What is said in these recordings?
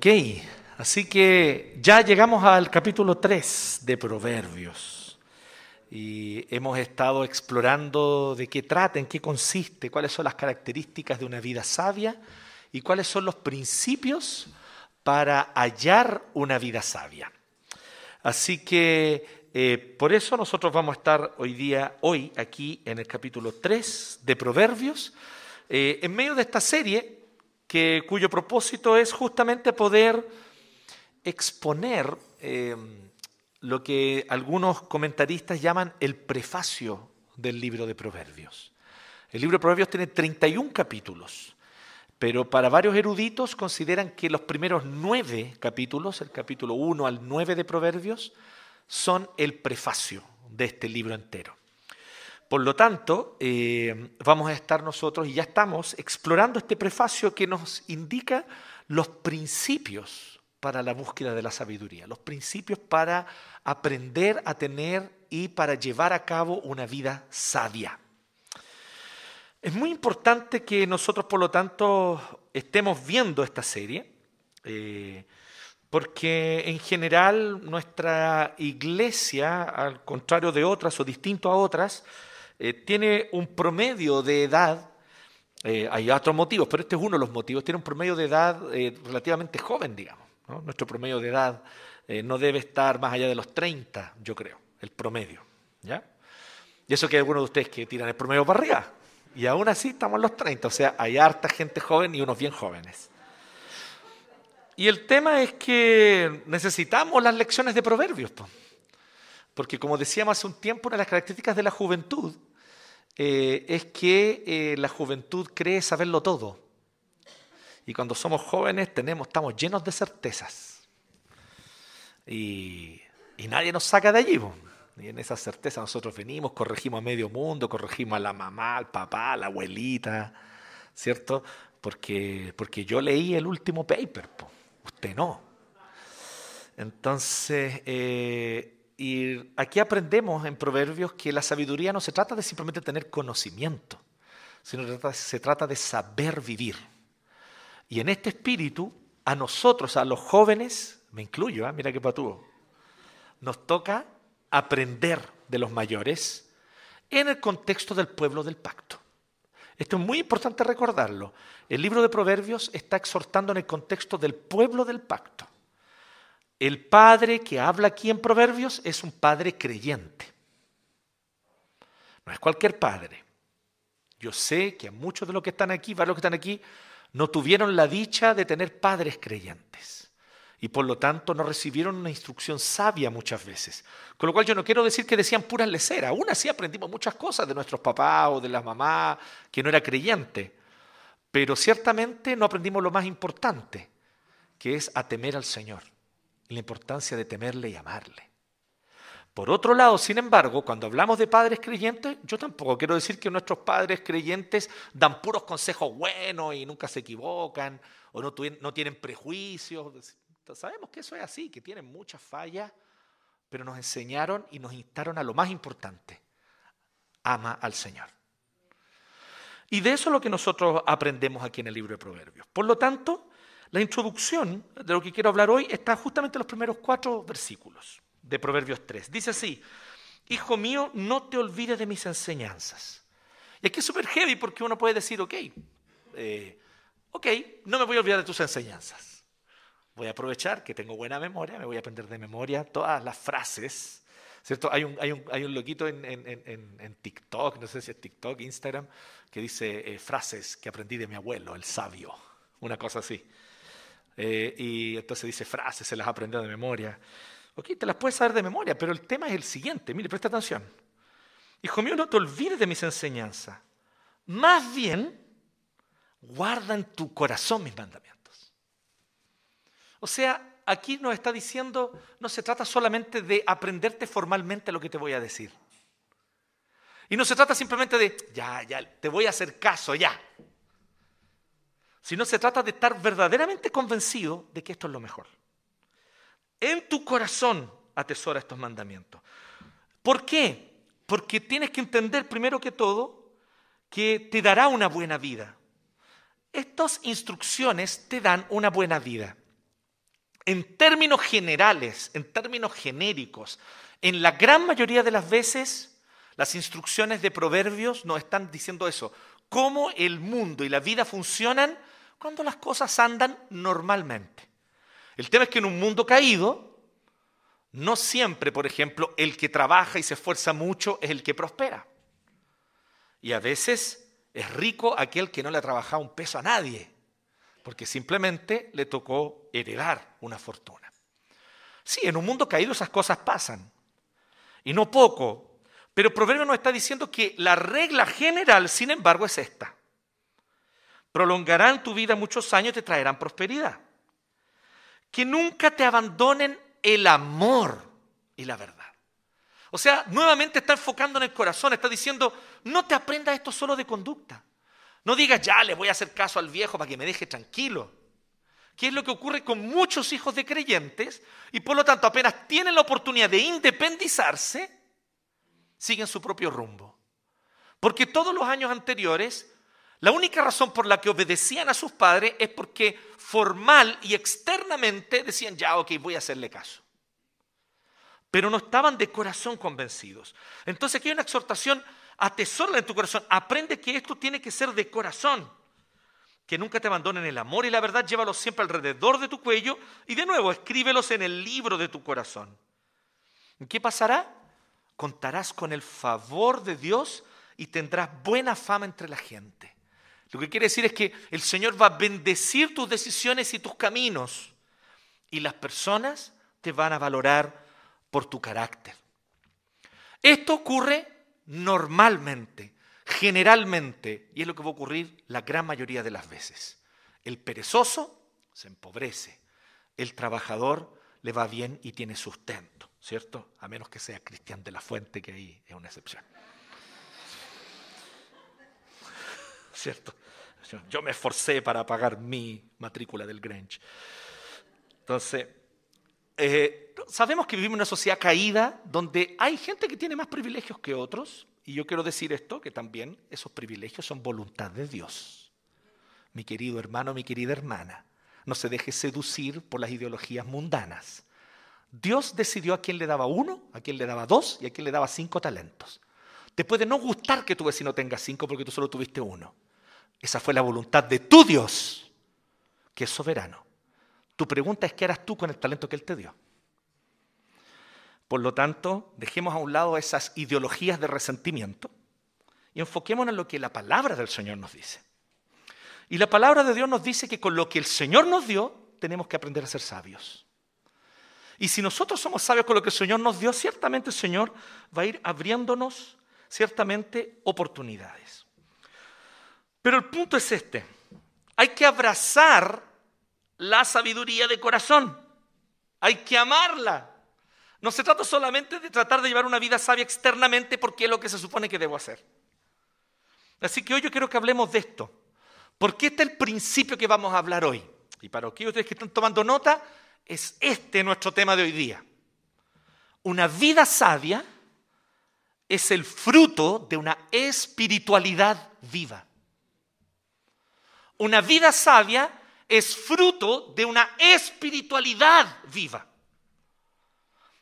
Ok, así que ya llegamos al capítulo 3 de Proverbios y hemos estado explorando de qué trata, en qué consiste, cuáles son las características de una vida sabia y cuáles son los principios para hallar una vida sabia. Así que eh, por eso nosotros vamos a estar hoy día, hoy aquí en el capítulo 3 de Proverbios, eh, en medio de esta serie que, cuyo propósito es justamente poder exponer eh, lo que algunos comentaristas llaman el prefacio del libro de Proverbios. El libro de Proverbios tiene 31 capítulos, pero para varios eruditos consideran que los primeros nueve capítulos, el capítulo 1 al 9 de Proverbios, son el prefacio de este libro entero. Por lo tanto, eh, vamos a estar nosotros y ya estamos explorando este prefacio que nos indica los principios para la búsqueda de la sabiduría, los principios para aprender a tener y para llevar a cabo una vida sabia. Es muy importante que nosotros, por lo tanto, estemos viendo esta serie, eh, porque en general nuestra iglesia, al contrario de otras o distinto a otras, eh, tiene un promedio de edad, eh, hay otros motivos, pero este es uno de los motivos, tiene un promedio de edad eh, relativamente joven, digamos. Nuestro promedio de edad no debe estar más allá de los 30, yo creo, el promedio. ¿ya? Y eso que hay algunos de ustedes que tiran el promedio para arriba, y aún así estamos en los 30, o sea, hay harta gente joven y unos bien jóvenes. Y el tema es que necesitamos las lecciones de proverbios, porque como decíamos hace un tiempo, una de las características de la juventud eh, es que eh, la juventud cree saberlo todo. Y cuando somos jóvenes tenemos, estamos llenos de certezas. Y, nadie nos saca de allí. Y en esa certeza nosotros venimos, corregimos a medio mundo, corregimos a la mamá, al papá, a la abuelita, ¿cierto? Porque, porque yo leí el último paper, usted no. Entonces, eh, y aquí aprendemos en Proverbios que la sabiduría no se trata de simplemente tener conocimiento, sino que se trata de saber vivir. Y en este espíritu, a nosotros, a los jóvenes, me incluyo, ¿eh? mira qué patúo, nos toca aprender de los mayores en el contexto del pueblo del pacto. Esto es muy importante recordarlo. El libro de Proverbios está exhortando en el contexto del pueblo del pacto. El padre que habla aquí en Proverbios es un padre creyente. No es cualquier padre. Yo sé que a muchos de los que están aquí, varios que están aquí, no tuvieron la dicha de tener padres creyentes. Y por lo tanto no recibieron una instrucción sabia muchas veces. Con lo cual yo no quiero decir que decían puras leceras. Aún así aprendimos muchas cosas de nuestros papás o de las mamás que no era creyente. Pero ciertamente no aprendimos lo más importante, que es a temer al Señor la importancia de temerle y amarle. Por otro lado, sin embargo, cuando hablamos de padres creyentes, yo tampoco quiero decir que nuestros padres creyentes dan puros consejos buenos y nunca se equivocan o no, no tienen prejuicios. Sabemos que eso es así, que tienen muchas fallas, pero nos enseñaron y nos instaron a lo más importante, ama al Señor. Y de eso es lo que nosotros aprendemos aquí en el libro de Proverbios. Por lo tanto, la introducción de lo que quiero hablar hoy está justamente en los primeros cuatro versículos de Proverbios 3. Dice así, Hijo mío, no te olvides de mis enseñanzas. Y aquí es súper heavy porque uno puede decir, ok, eh, ok, no me voy a olvidar de tus enseñanzas. Voy a aprovechar que tengo buena memoria, me voy a aprender de memoria todas las frases. ¿Cierto? Hay un, hay un, hay un loquito en, en, en, TikTok, no sé si es TikTok, Instagram, que dice eh, frases que aprendí de mi abuelo, el sabio, una cosa así. Eh, y entonces dice frases, se las aprendió de memoria. Ok, te las puedes saber de memoria, pero el tema es el siguiente. Mire, presta atención. Hijo mío, no te olvides de mis enseñanzas. Más bien, guarda en tu corazón mis mandamientos. O sea, aquí nos está diciendo, no se trata solamente de aprenderte formalmente lo que te voy a decir. Y no se trata simplemente de, ya, ya, te voy a hacer caso, ya sino se trata de estar verdaderamente convencido de que esto es lo mejor. En tu corazón atesora estos mandamientos. ¿Por qué? Porque tienes que entender primero que todo que te dará una buena vida. Estas instrucciones te dan una buena vida. en términos generales, en términos genéricos, en la gran mayoría de las veces, las instrucciones de proverbios nos están diciendo eso, cómo el mundo y la vida funcionan cuando las cosas andan normalmente. El tema es que en un mundo caído, no siempre, por ejemplo, el que trabaja y se esfuerza mucho es el que prospera. Y a veces es rico aquel que no le ha trabajado un peso a nadie, porque simplemente le tocó heredar una fortuna. Sí, en un mundo caído esas cosas pasan, y no poco, pero proverbio nos está diciendo que la regla general, sin embargo, es esta. Prolongarán tu vida muchos años y te traerán prosperidad. Que nunca te abandonen el amor y la verdad. O sea, nuevamente está enfocando en el corazón, está diciendo, no te aprendas esto solo de conducta. No digas, ya le voy a hacer caso al viejo para que me deje tranquilo. ¿Qué es lo que ocurre con muchos hijos de creyentes? Y por lo tanto, apenas tienen la oportunidad de independizarse, siguen su propio rumbo. Porque todos los años anteriores, la única razón por la que obedecían a sus padres es porque formal y externamente decían, ya, ok, voy a hacerle caso pero no estaban de corazón convencidos. Entonces aquí hay una exhortación, atesórala en tu corazón, aprende que esto tiene que ser de corazón, que nunca te abandonen el amor y la verdad, llévalos siempre alrededor de tu cuello y de nuevo escríbelos en el libro de tu corazón. ¿Qué pasará? Contarás con el favor de Dios y tendrás buena fama entre la gente. Lo que quiere decir es que el Señor va a bendecir tus decisiones y tus caminos y las personas te van a valorar por tu carácter. Esto ocurre normalmente, generalmente, y es lo que va a ocurrir la gran mayoría de las veces. El perezoso se empobrece, el trabajador le va bien y tiene sustento, ¿cierto? A menos que sea Cristian de la Fuente, que ahí es una excepción. ¿Cierto? Yo me esforcé para pagar mi matrícula del Grange. Entonces, eh, sabemos que vivimos en una sociedad caída donde hay gente que tiene más privilegios que otros, y yo quiero decir esto, que también esos privilegios son voluntad de Dios. Mi querido hermano, mi querida hermana, no se deje seducir por las ideologías mundanas. Dios decidió a quién le daba uno, a quién le daba dos y a quién le daba cinco talentos. Te puede no gustar que tu vecino tenga cinco porque tú solo tuviste uno. Esa fue la voluntad de tu Dios, que es soberano. Tu pregunta es qué harás tú con el talento que Él te dio. Por lo tanto, dejemos a un lado esas ideologías de resentimiento y enfoquémonos en lo que la palabra del Señor nos dice. Y la palabra de Dios nos dice que con lo que el Señor nos dio, tenemos que aprender a ser sabios. Y si nosotros somos sabios con lo que el Señor nos dio, ciertamente el Señor va a ir abriéndonos ciertamente oportunidades. Pero el punto es este. Hay que abrazar la sabiduría de corazón. Hay que amarla. No se trata solamente de tratar de llevar una vida sabia externamente porque es lo que se supone que debo hacer. Así que hoy yo quiero que hablemos de esto. Porque este es el principio que vamos a hablar hoy. Y para aquellos que están tomando nota, es este nuestro tema de hoy día. Una vida sabia es el fruto de una espiritualidad viva. Una vida sabia es fruto de una espiritualidad viva.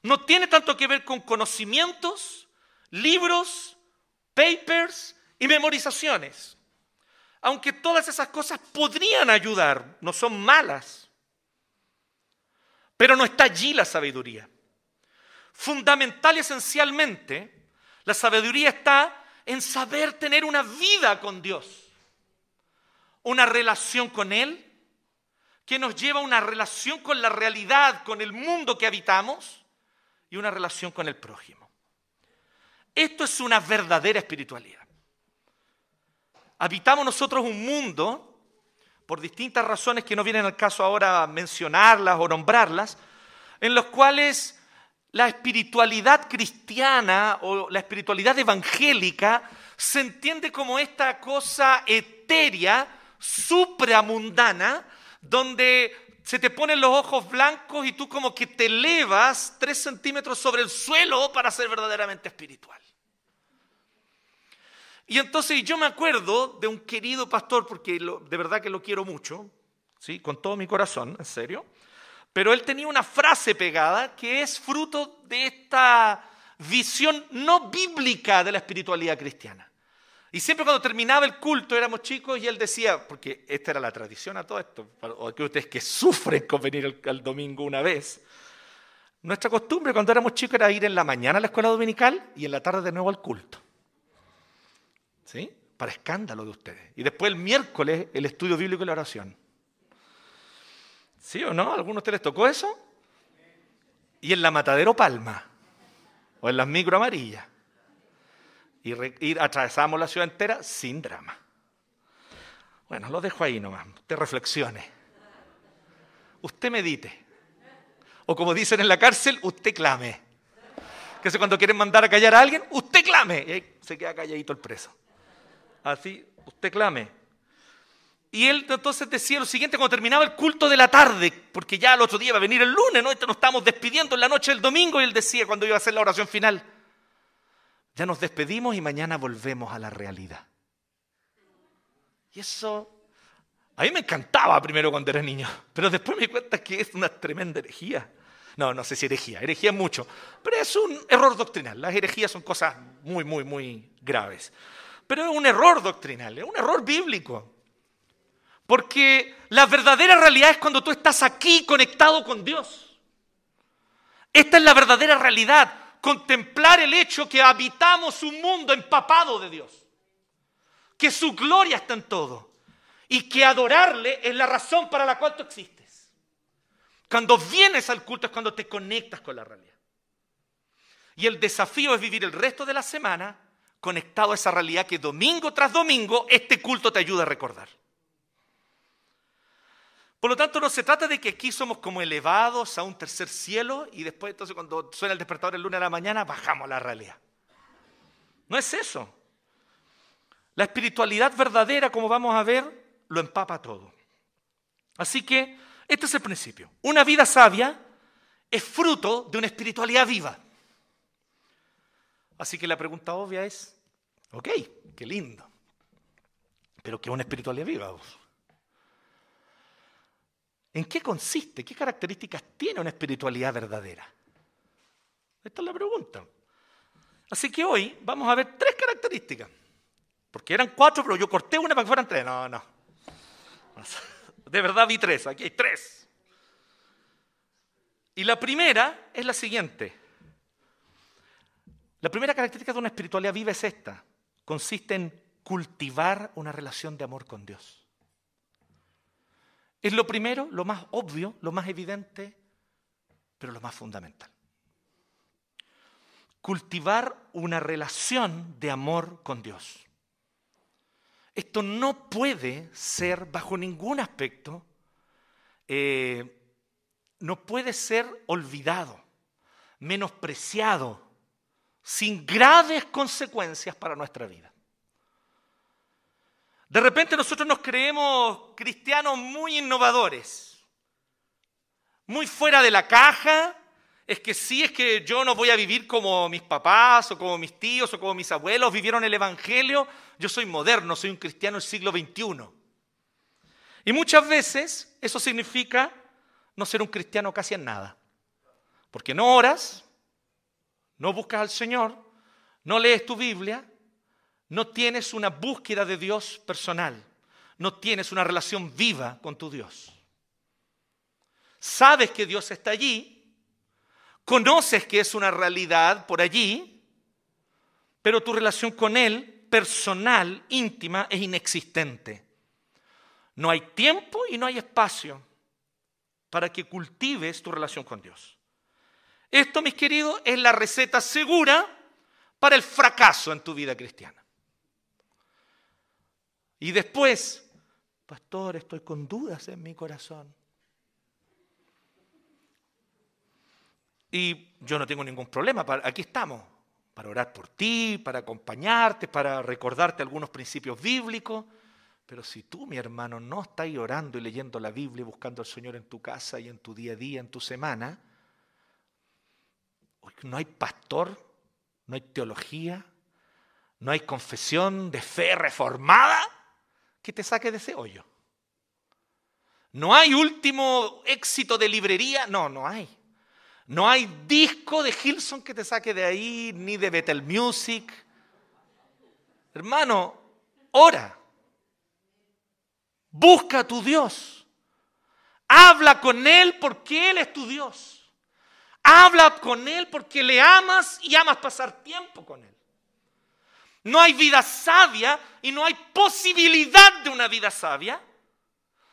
No tiene tanto que ver con conocimientos, libros, papers y memorizaciones. Aunque todas esas cosas podrían ayudar, no son malas. Pero no está allí la sabiduría. Fundamental y esencialmente, la sabiduría está en saber tener una vida con Dios, una relación con Él que nos lleva a una relación con la realidad, con el mundo que habitamos y una relación con el prójimo. Esto es una verdadera espiritualidad. Habitamos nosotros un mundo, por distintas razones que no vienen al caso ahora mencionarlas o nombrarlas, en los cuales la espiritualidad cristiana o la espiritualidad evangélica se entiende como esta cosa etérea, supramundana, donde se te ponen los ojos blancos y tú como que te elevas tres centímetros sobre el suelo para ser verdaderamente espiritual. Y entonces yo me acuerdo de un querido pastor, porque de verdad que lo quiero mucho, ¿sí? con todo mi corazón, en serio, Pero él tenía una frase pegada que es fruto de esta visión no bíblica de la espiritualidad cristiana. Y siempre cuando terminaba el culto éramos chicos y él decía, porque esta era la tradición a todo esto, o que ustedes que sufren con venir al, domingo una vez, nuestra costumbre cuando éramos chicos era ir en la mañana a la escuela dominical y en la tarde de nuevo al culto. ¿Sí? Para escándalo de ustedes. Y después el miércoles el estudio bíblico y la oración. ¿Sí o no? ¿A alguno de ustedes les tocó eso? Y en la Matadero Palma, o en las micro amarillas. Y, ir atravesamos la ciudad entera sin drama. Bueno, lo dejo ahí nomás. Usted reflexione. Usted medite. O como dicen en la cárcel, usted clame. Que cuando quieren mandar a callar a alguien, usted clame. Y ahí se queda calladito el preso. Así, usted clame. Y él entonces decía lo siguiente cuando terminaba el culto de la tarde, porque ya el otro día va a venir el lunes, ¿no? Nos estamos despidiendo en la noche del domingo y él decía cuando iba a hacer la oración final, ya nos despedimos y mañana volvemos a la realidad. Y eso a mí me encantaba primero cuando era niño, pero después me di cuenta que es una tremenda herejía. No, no sé si herejía, herejía mucho, pero es un error doctrinal. Las herejías son cosas muy, muy, muy graves. Pero es un error doctrinal, es un error bíblico. Porque la verdadera realidad es cuando tú estás aquí conectado con Dios. Esta es la verdadera realidad, contemplar el hecho que habitamos un mundo empapado de Dios, que su gloria está en todo y que adorarle es la razón para la cual tú existes. Cuando vienes al culto es cuando te conectas con la realidad. Y el desafío es vivir el resto de la semana conectado a esa realidad que domingo tras domingo este culto te ayuda a recordar. Por lo tanto, no se trata de que aquí somos como elevados a un tercer cielo y después, entonces, cuando suena el despertador el lunes a la mañana, bajamos a la realidad. No es eso. La espiritualidad verdadera, como vamos a ver, lo empapa todo. Así que, este es el principio. Una vida sabia es fruto de una espiritualidad viva. Así que la pregunta obvia es, ok, qué lindo, pero ¿qué es una espiritualidad viva? ¿En qué consiste? ¿Qué características tiene una espiritualidad verdadera? Esta es la pregunta. Así que hoy vamos a ver tres características. Porque eran cuatro, pero yo corté una para que fueran tres. No, no. De verdad vi tres. Aquí hay tres. Y la primera es la siguiente. La primera característica de una espiritualidad viva es esta. Consiste en cultivar una relación de amor con Dios. Es lo primero, lo más obvio, lo más evidente, pero lo más fundamental. Cultivar una relación de amor con Dios. Esto no puede ser bajo ningún aspecto, eh, no puede ser olvidado, menospreciado, sin graves consecuencias para nuestra vida. De repente nosotros nos creemos cristianos muy innovadores, muy fuera de la caja. Es que sí, es que yo no voy a vivir como mis papás o como mis tíos o como mis abuelos vivieron el Evangelio. Yo soy moderno, soy un cristiano del siglo XXI. Y muchas veces eso significa no ser un cristiano casi en nada. Porque no oras, no buscas al Señor, no lees tu Biblia, no tienes una búsqueda de Dios personal, no tienes una relación viva con tu Dios. Sabes que Dios está allí, conoces que es una realidad por allí, pero tu relación con Él, personal, íntima, es inexistente. No hay tiempo y no hay espacio para que cultives tu relación con Dios. Esto, mis queridos, es la receta segura para el fracaso en tu vida cristiana. Y después, pastor, estoy con dudas en mi corazón. Y yo no tengo ningún problema, aquí estamos, para orar por ti, para acompañarte, para recordarte algunos principios bíblicos. Pero si tú, mi hermano, no estás orando y leyendo la Biblia y buscando al Señor en tu casa y en tu día a día, en tu semana, no hay pastor, no hay teología, no hay confesión de fe reformada, que te saque de ese hoyo. No hay último éxito de librería, no, no hay. No hay disco de Hilson que te saque de ahí, ni de Betel Music. Hermano, ora. Busca a tu Dios. Habla con Él porque Él es tu Dios. Habla con Él porque le amas y amas pasar tiempo con Él. No hay vida sabia y no hay posibilidad de una vida sabia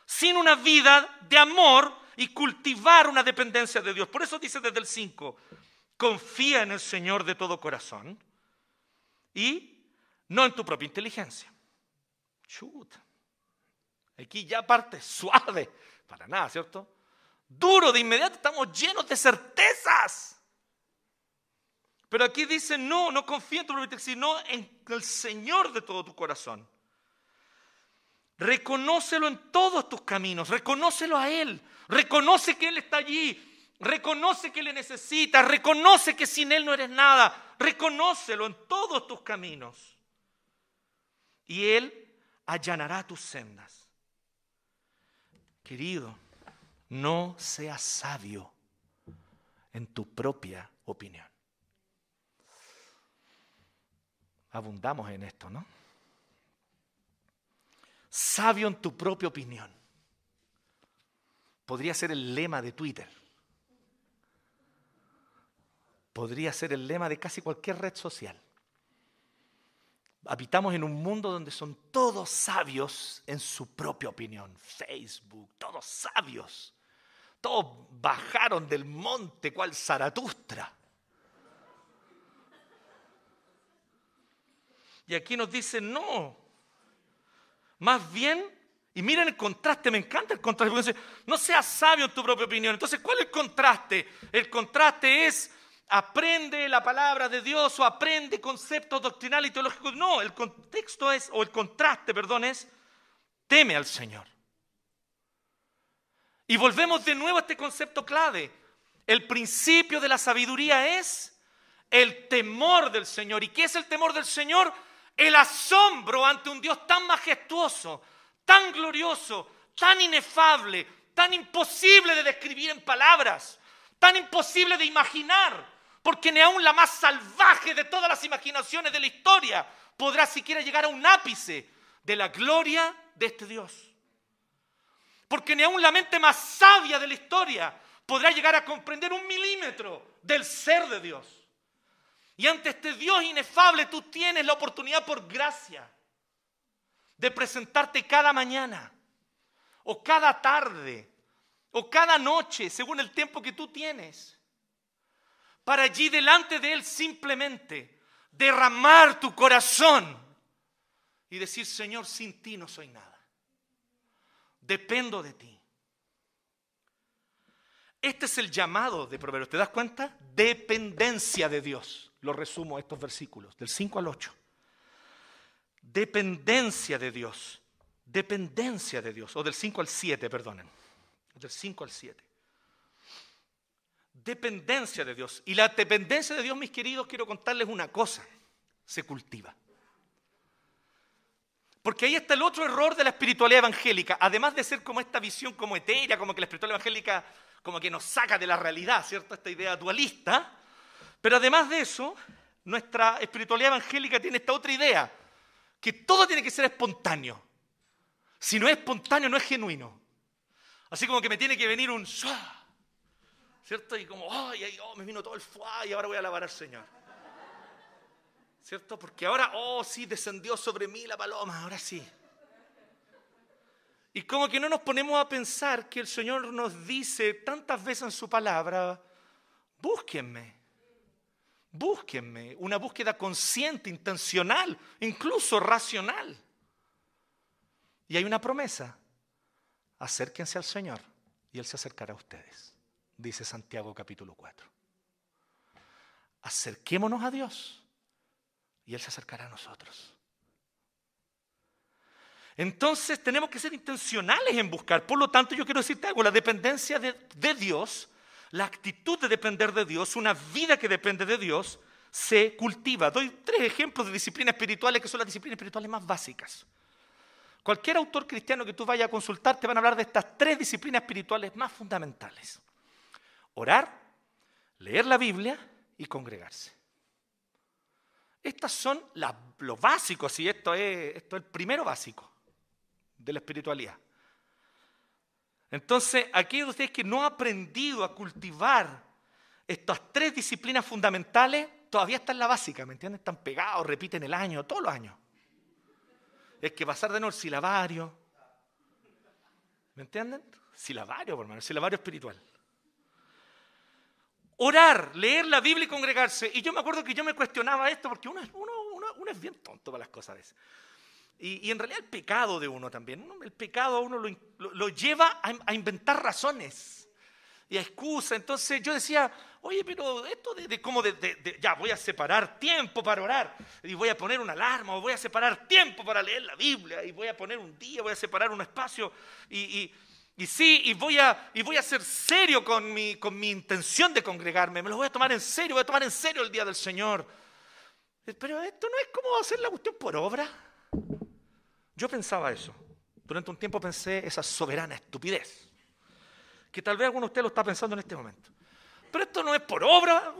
sin una vida de amor y cultivar una dependencia de Dios. Por eso dice desde el 5, confía en el Señor de todo corazón y no en tu propia inteligencia. Chuta. Aquí ya parte suave, para nada, ¿cierto? Duro de inmediato, estamos llenos de certezas. Pero aquí dice, no, no confía en tu propia sino en el Señor de todo tu corazón. Reconócelo en todos tus caminos, reconócelo a Él, reconoce que Él está allí, reconoce que le necesita, reconoce que sin Él no eres nada, reconócelo en todos tus caminos. Y Él allanará tus sendas. Querido, no seas sabio en tu propia opinión. Abundamos en esto, ¿no? sabio en tu propia opinión. Podría ser el lema de Twitter. Podría ser el lema de casi cualquier red social. Habitamos en un mundo donde son todos sabios en su propia opinión. Facebook, todos sabios. Todos bajaron del monte cual Zaratustra. Y aquí nos dicen, no, más bien, y miren el contraste, me encanta el contraste, no seas sabio en tu propia opinión. Entonces, ¿cuál es el contraste? El contraste es aprende la palabra de Dios o aprende conceptos doctrinales y teológicos. No, el contexto es, o el contraste, perdón, es teme al Señor. Y volvemos de nuevo a este concepto clave. El principio de la sabiduría es el temor del Señor. ¿Y qué es el temor del Señor? El asombro ante un Dios tan majestuoso, tan glorioso, tan inefable, tan imposible de describir en palabras, tan imposible de imaginar, porque ni aun la más salvaje de todas las imaginaciones de la historia podrá siquiera llegar a un ápice de la gloria de este Dios. Porque ni aun la mente más sabia de la historia podrá llegar a comprender un milímetro del ser de Dios. Y ante este Dios inefable tú tienes la oportunidad por gracia de presentarte cada mañana o cada tarde o cada noche, según el tiempo que tú tienes, para allí delante de Él simplemente derramar tu corazón y decir, Señor, sin ti no soy nada. Dependo de ti. Este es el llamado de Proverbios. ¿Te das cuenta? Dependencia de Dios lo resumo estos versículos, del 5 al 8. Dependencia de Dios, dependencia de Dios, o del 5 al 7, perdonen, del 5 al 7. Dependencia de Dios. Y la dependencia de Dios, mis queridos, quiero contarles una cosa, se cultiva. Porque ahí está el otro error de la espiritualidad evangélica, además de ser como esta visión como etérea, como que la espiritualidad evangélica como que nos saca de la realidad, ¿cierto? Esta idea dualista. Pero además de eso, nuestra espiritualidad evangélica tiene esta otra idea, que todo tiene que ser espontáneo. Si no es espontáneo, no es genuino. Así como que me tiene que venir un ¿cierto? Y como, ay, oh, me vino todo el fuá y ahora voy a alabar al Señor. ¿Cierto? Porque ahora, oh, sí, descendió sobre mí la paloma, ahora sí. Y como que no nos ponemos a pensar que el Señor nos dice tantas veces en su palabra, búsquenme, Búsquenme, una búsqueda consciente, intencional, incluso racional. Y hay una promesa, acérquense al Señor y Él se acercará a ustedes, dice Santiago capítulo 4. Acerquémonos a Dios y Él se acercará a nosotros. Entonces tenemos que ser intencionales en buscar. Por lo tanto, yo quiero decirte algo, la dependencia de, de Dios la actitud de depender de Dios, una vida que depende de Dios, se cultiva. Doy tres ejemplos de disciplinas espirituales que son las disciplinas espirituales más básicas. Cualquier autor cristiano que tú vayas a consultar te van a hablar de estas tres disciplinas espirituales más fundamentales. Orar, leer la Biblia y congregarse. Estas son básicos, y esto es, esto es el primero básico de la espiritualidad. Entonces, aquellos de ustedes que no han aprendido a cultivar estas tres disciplinas fundamentales, todavía están en la básica, ¿me entienden? Están pegados, repiten el año, todos los años. Es que pasar de nuevo el silabario. ¿Me entienden? Silabario, por hermano, silabario espiritual. Orar, leer la Biblia y congregarse. Y yo me acuerdo que yo me cuestionaba esto porque uno, es bien tonto para las cosas a veces. Y, en realidad el pecado de uno también. el pecado a uno lo, lleva a, inventar razones y a excusas. Entonces yo decía, oye, pero esto de, de cómo de, ya voy a separar tiempo para orar y voy a poner una alarma o voy a separar tiempo para leer la Biblia y voy a poner un día, voy a separar un espacio y, y, sí, y voy, a, y voy a ser serio con mi, con mi intención de congregarme. Me lo voy a tomar en serio, voy a tomar en serio el día del Señor. Pero esto no es como hacer la cuestión por obra. Yo pensaba eso. Durante un tiempo pensé esa soberana estupidez. Que tal vez alguno de ustedes lo está pensando en este momento. Pero esto no es por obra.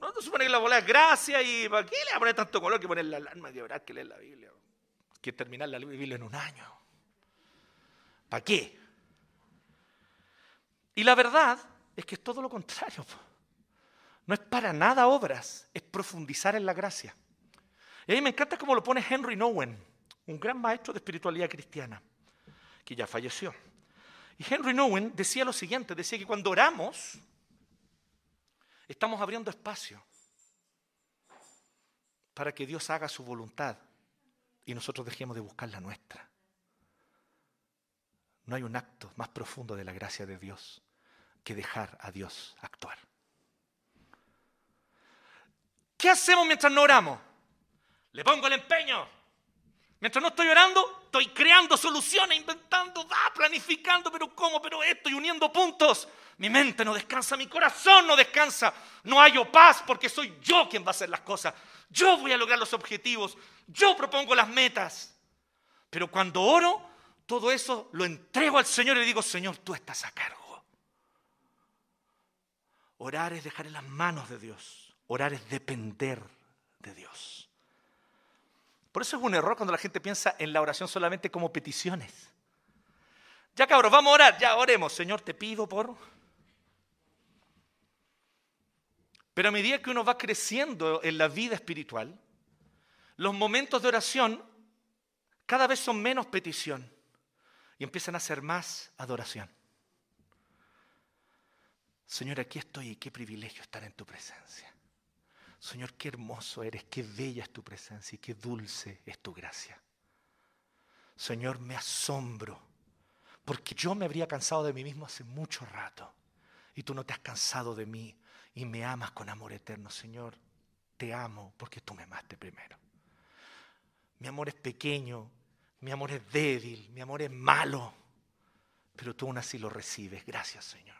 No se supone que la bola es gracia y ¿para qué le va a poner tanto color que poner la alarma de orar que leer la Biblia? Que terminar la Biblia en un año. ¿Para qué? Y la verdad es que es todo lo contrario. No es para nada obras, es profundizar en la gracia. Y a mí me encanta cómo lo pone Henry Nowen un gran maestro de espiritualidad cristiana, que ya falleció. Y Henry Nowen decía lo siguiente, decía que cuando oramos, estamos abriendo espacio para que Dios haga su voluntad y nosotros dejemos de buscar la nuestra. No hay un acto más profundo de la gracia de Dios que dejar a Dios actuar. ¿Qué hacemos mientras no oramos? Le pongo el empeño, Mientras no estoy orando, estoy creando soluciones, inventando, planificando, pero ¿cómo? Pero esto y uniendo puntos. Mi mente no descansa, mi corazón no descansa. No hallo paz porque soy yo quien va a hacer las cosas. Yo voy a lograr los objetivos. Yo propongo las metas. Pero cuando oro, todo eso lo entrego al Señor y le digo, Señor, tú estás a cargo. Orar es dejar en las manos de Dios. Orar es depender de Dios. Por eso es un error cuando la gente piensa en la oración solamente como peticiones. Ya cabros, vamos a orar, ya oremos. Señor, te pido por... Pero a medida que uno va creciendo en la vida espiritual, los momentos de oración cada vez son menos petición y empiezan a ser más adoración. Señor, aquí estoy y qué privilegio estar en tu presencia. Señor, qué hermoso eres, qué bella es tu presencia y qué dulce es tu gracia. Señor, me asombro, porque yo me habría cansado de mí mismo hace mucho rato, y tú no te has cansado de mí y me amas con amor eterno. Señor, te amo porque tú me amaste primero. Mi amor es pequeño, mi amor es débil, mi amor es malo, pero tú aún así lo recibes. Gracias, Señor.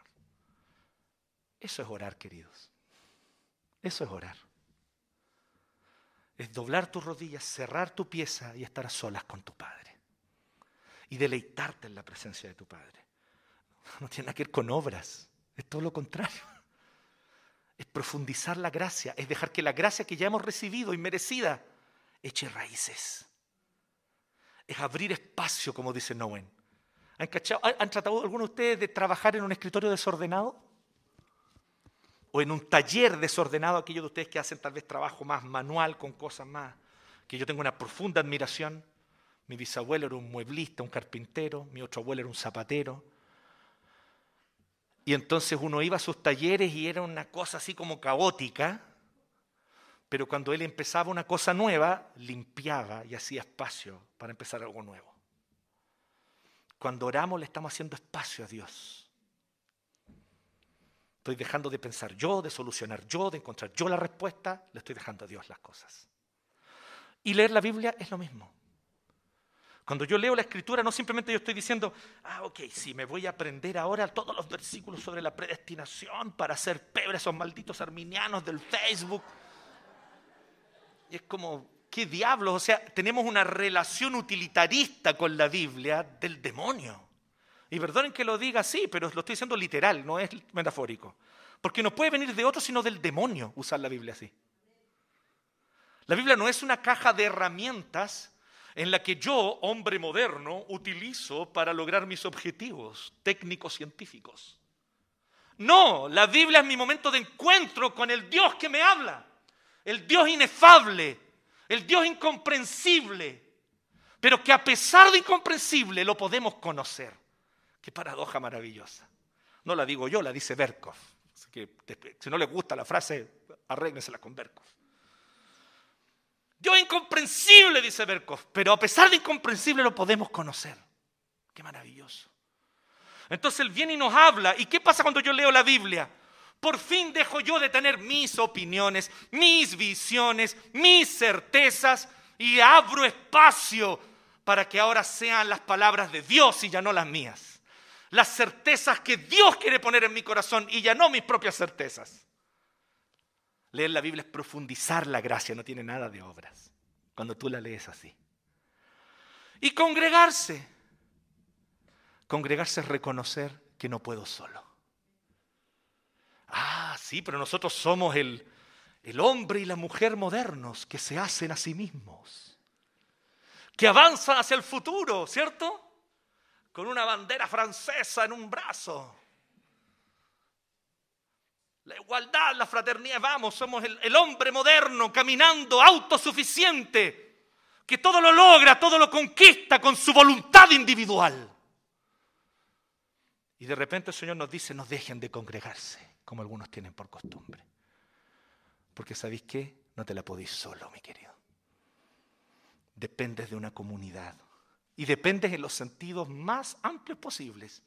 Eso es orar, queridos. Eso es orar es doblar tus rodillas, cerrar tu pieza y estar a solas con tu Padre. Y deleitarte en la presencia de tu Padre. No tiene nada que ver con obras, es todo lo contrario. Es profundizar la gracia, es dejar que la gracia que ya hemos recibido y merecida eche raíces. Es abrir espacio, como dice Nowen. ¿Han, ¿Han tratado alguno de ustedes de trabajar en un escritorio desordenado? O en un taller desordenado, aquellos de ustedes que hacen tal vez trabajo más manual con cosas más, que yo tengo una profunda admiración. Mi bisabuelo era un mueblista, un carpintero, mi otro abuelo era un zapatero. Y entonces uno iba a sus talleres y era una cosa así como caótica, pero cuando él empezaba una cosa nueva, limpiaba y hacía espacio para empezar algo nuevo. Cuando oramos le estamos haciendo espacio a Dios. Estoy dejando de pensar yo, de solucionar yo, de encontrar yo la respuesta, le estoy dejando a Dios las cosas. Y leer la Biblia es lo mismo. Cuando yo leo la escritura, no simplemente yo estoy diciendo, ah, ok, sí, me voy a aprender ahora todos los versículos sobre la predestinación para hacer pebre a esos malditos arminianos del Facebook. Y es como, qué diablos? O sea, tenemos una relación utilitarista con la Biblia del demonio. Y perdonen que lo diga así, pero lo estoy diciendo literal, no es metafórico. Porque no puede venir de otro sino del demonio usar la Biblia así. La Biblia no es una caja de herramientas en la que yo, hombre moderno, utilizo para lograr mis objetivos técnicos científicos. No, la Biblia es mi momento de encuentro con el Dios que me habla, el Dios inefable, el Dios incomprensible, pero que a pesar de incomprensible lo podemos conocer. Qué paradoja maravillosa. No la digo yo, la dice Berkov. Así que si no les gusta la frase, arréglensela con Berkov. Dios incomprensible, dice Berkov, pero a pesar de incomprensible lo podemos conocer. Qué maravilloso. Entonces Él viene y nos habla. ¿Y qué pasa cuando yo leo la Biblia? Por fin dejo yo de tener mis opiniones, mis visiones, mis certezas y abro espacio para que ahora sean las palabras de Dios y ya no las mías. Las certezas que Dios quiere poner en mi corazón y ya no mis propias certezas. Leer la Biblia es profundizar la gracia, no tiene nada de obras, cuando tú la lees así. Y congregarse. Congregarse es reconocer que no puedo solo. Ah, sí, pero nosotros somos el, el hombre y la mujer modernos que se hacen a sí mismos, que avanzan hacia el futuro, ¿cierto? Con una bandera francesa en un brazo. La igualdad, la fraternidad, vamos, somos el, hombre moderno caminando autosuficiente, que todo lo logra, todo lo conquista con su voluntad individual. Y de repente el Señor nos dice, no dejen de congregarse como algunos tienen por costumbre. Porque ¿sabéis qué? No te la podéis solo, mi querido. Dependes de una comunidad. Y dependes en los sentidos más amplios posibles.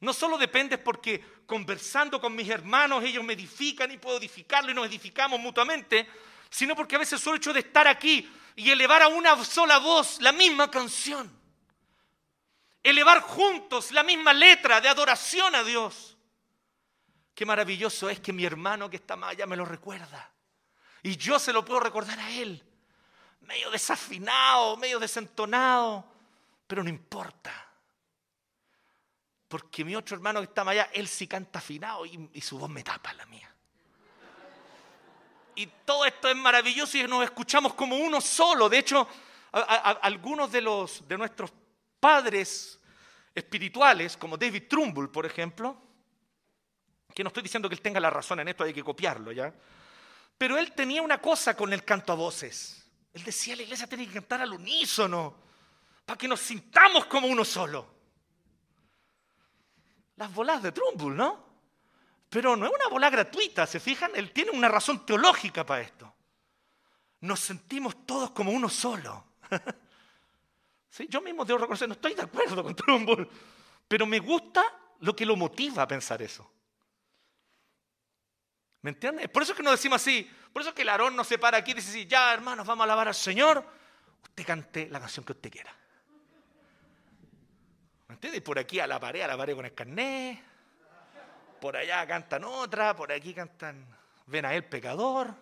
No solo dependes porque conversando con mis hermanos ellos me edifican y puedo edificarlo y nos edificamos mutuamente, sino porque a veces solo hecho de estar aquí y elevar a una sola voz la misma canción. Elevar juntos la misma letra de adoración a Dios Qué maravilloso es que mi hermano que está más allá me lo recuerda. Y yo se lo puedo recordar a él. Medio desafinado, medio desentonado, pero no importa. Porque mi otro hermano que está allá, él sí canta afinado y, su voz me tapa la mía. Y todo esto es maravilloso y nos escuchamos como uno solo. De hecho, algunos de, los, de nuestros padres espirituales, como David Trumbull, por ejemplo, que no estoy diciendo que él tenga la razón en esto, hay que copiarlo, ¿ya? Pero él tenía una cosa con el canto a voces. Él decía, la iglesia tiene que cantar al unísono, para que nos sintamos como uno solo. Las bolas de Trumbull, ¿no? Pero no es una bola gratuita, ¿se fijan? Él tiene una razón teológica para esto. Nos sentimos todos como uno solo. ¿Sí? Yo mismo debo reconocer, no estoy de acuerdo con Trumbull, pero me gusta lo que lo motiva a pensar eso. ¿Me entiendes? Por eso es que nos decimos así. Por eso es que el Aarón nos se para aquí y dice ya hermanos, vamos a alabar al Señor. Usted cante la canción que usted quiera. ¿Me por aquí a la pared, a la pared con el carnet. Por allá cantan otra, por aquí cantan Ven a él pecador.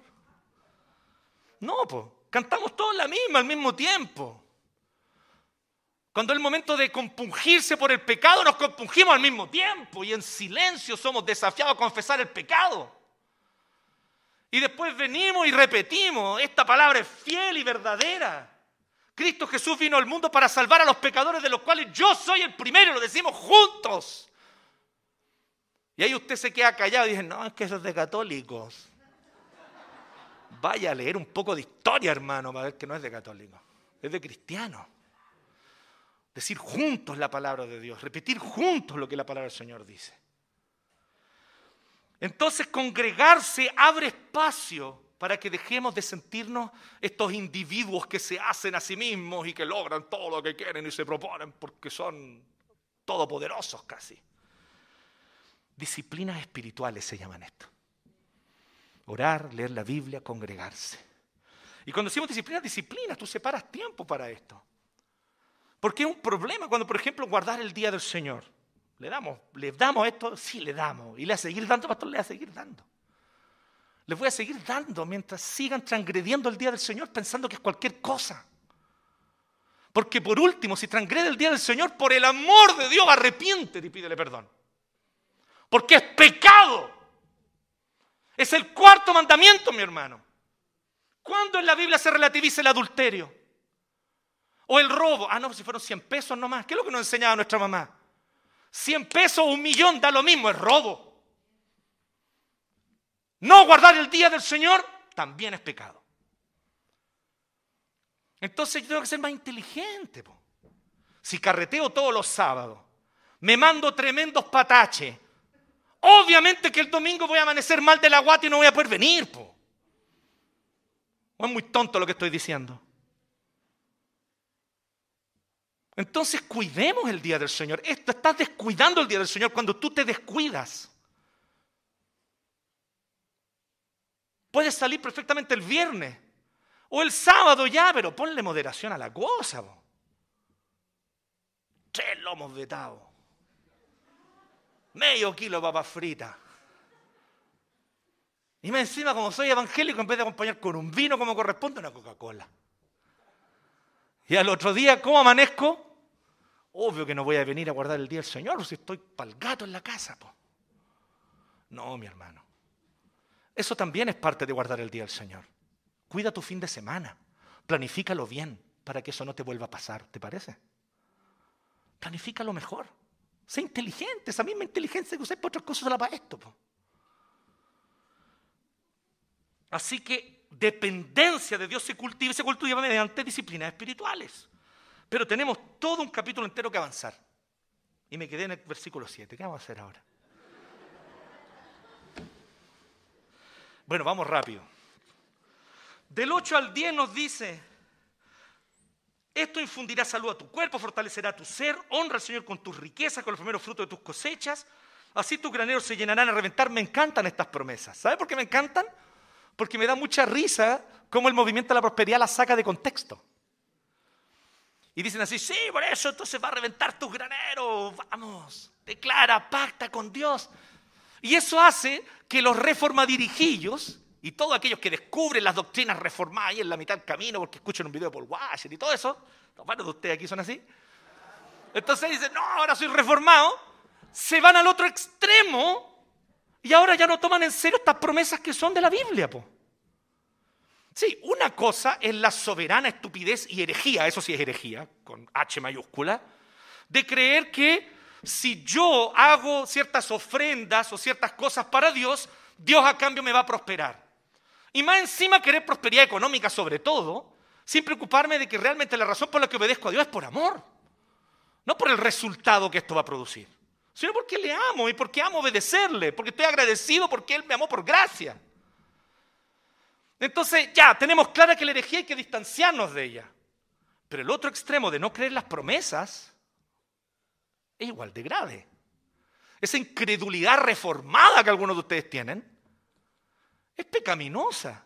No, pues, cantamos todos la misma al mismo tiempo. Cuando es el momento de compungirse por el pecado, nos compungimos al mismo tiempo y en silencio somos desafiados a confesar el pecado. Y después venimos y repetimos, esta palabra es fiel y verdadera. Cristo Jesús vino al mundo para salvar a los pecadores de los cuales yo soy el primero, lo decimos juntos. Y ahí usted se queda callado y dice, no, es que eso es de católicos. Vaya a leer un poco de historia, hermano, para ver que no es de católicos, es de cristiano. Decir juntos la palabra de Dios, repetir juntos lo que la palabra del Señor dice. Entonces congregarse abre espacio para que dejemos de sentirnos estos individuos que se hacen a sí mismos y que logran todo lo que quieren y se proponen porque son todopoderosos casi. Disciplinas espirituales se llaman esto. Orar, leer la Biblia, congregarse. Y cuando decimos disciplinas, disciplinas, tú separas tiempo para esto. Porque es un problema cuando, por ejemplo, guardar el día del Señor. ¿Le damos, ¿Le damos esto? Sí, le damos. ¿Y le a seguir dando, pastor? Le a seguir dando. Les voy a seguir dando mientras sigan transgrediendo el día del Señor pensando que es cualquier cosa. Porque por último, si transgrede el día del Señor, por el amor de Dios, arrepiéntete y pídele perdón. Porque es pecado. Es el cuarto mandamiento, mi hermano. ¿Cuándo en la Biblia se relativiza el adulterio? O el robo. Ah, no, si fueron 100 pesos nomás. ¿Qué es lo que nos enseñaba nuestra mamá? 100 pesos o un millón da lo mismo, es robo. No guardar el día del Señor también es pecado. Entonces yo tengo que ser más inteligente. Si carreteo todos los sábados, me mando tremendos pataches, obviamente que el domingo voy a amanecer mal de la y no voy a poder venir. Po. ¿O es muy tonto lo que estoy diciendo? Entonces cuidemos el día del Señor. Esto estás descuidando el día del Señor cuando tú te descuidas. Puedes salir perfectamente el viernes o el sábado ya, pero ponle moderación a la cosa. Tres lomos vetados. Medio kilo de papas fritas. Y me encima, como soy evangélico, en vez de acompañar con un vino como corresponde, una Coca-Cola. Y al otro día, ¿cómo amanezco? Obvio que no voy a venir a guardar el día del Señor si estoy pal gato en la casa. No, mi hermano. Eso también es parte de guardar el día del Señor. Cuida tu fin de semana. Planifícalo bien para que eso no te vuelva a pasar. ¿Te parece? Planifícalo mejor. Sé inteligente. Esa misma inteligencia que usted para otras cosas la para esto. Así que dependencia de Dios se cultiva y se cultiva mediante disciplinas espirituales. Pero tenemos todo un capítulo entero que avanzar. Y me quedé en el versículo 7. ¿Qué vamos a hacer ahora? Bueno, vamos rápido. Del 8 al 10 nos dice, esto infundirá salud a tu cuerpo, fortalecerá tu ser, honra al Señor con tus riquezas, con los primeros frutos de tus cosechas, así tus graneros se llenarán a reventar. Me encantan estas promesas. ¿Sabe por qué me encantan? Porque me da mucha risa cómo el movimiento de la prosperidad la saca de contexto. Y dicen así, sí, por eso entonces va a reventar tus graneros, vamos, declara, pacta con Dios. Y eso hace que los reformadirijillos y todos aquellos que descubren las doctrinas reformadas ahí en la mitad del camino porque escuchan un video de Paul Washer y todo eso, los varios de ustedes aquí son así. Entonces dicen, no, ahora soy reformado. Se van al otro extremo y ahora ya no toman en serio estas promesas que son de la Biblia. Po. Sí, una cosa es la soberana estupidez y herejía, eso sí es herejía, con H mayúscula, de creer que si yo hago ciertas ofrendas o ciertas cosas para Dios, Dios a cambio me va a prosperar. Y más encima querer prosperidad económica sobre todo, sin preocuparme de que realmente la razón por la que obedezco a Dios es por amor. No por el resultado que esto va a producir, sino porque le amo y porque amo obedecerle, porque estoy agradecido porque Él me amó por gracia. Entonces ya, tenemos clara que la herejía hay que distanciarnos de ella. Pero el otro extremo de no creer las promesas es igual de grave. Esa incredulidad reformada que algunos de ustedes tienen es pecaminosa.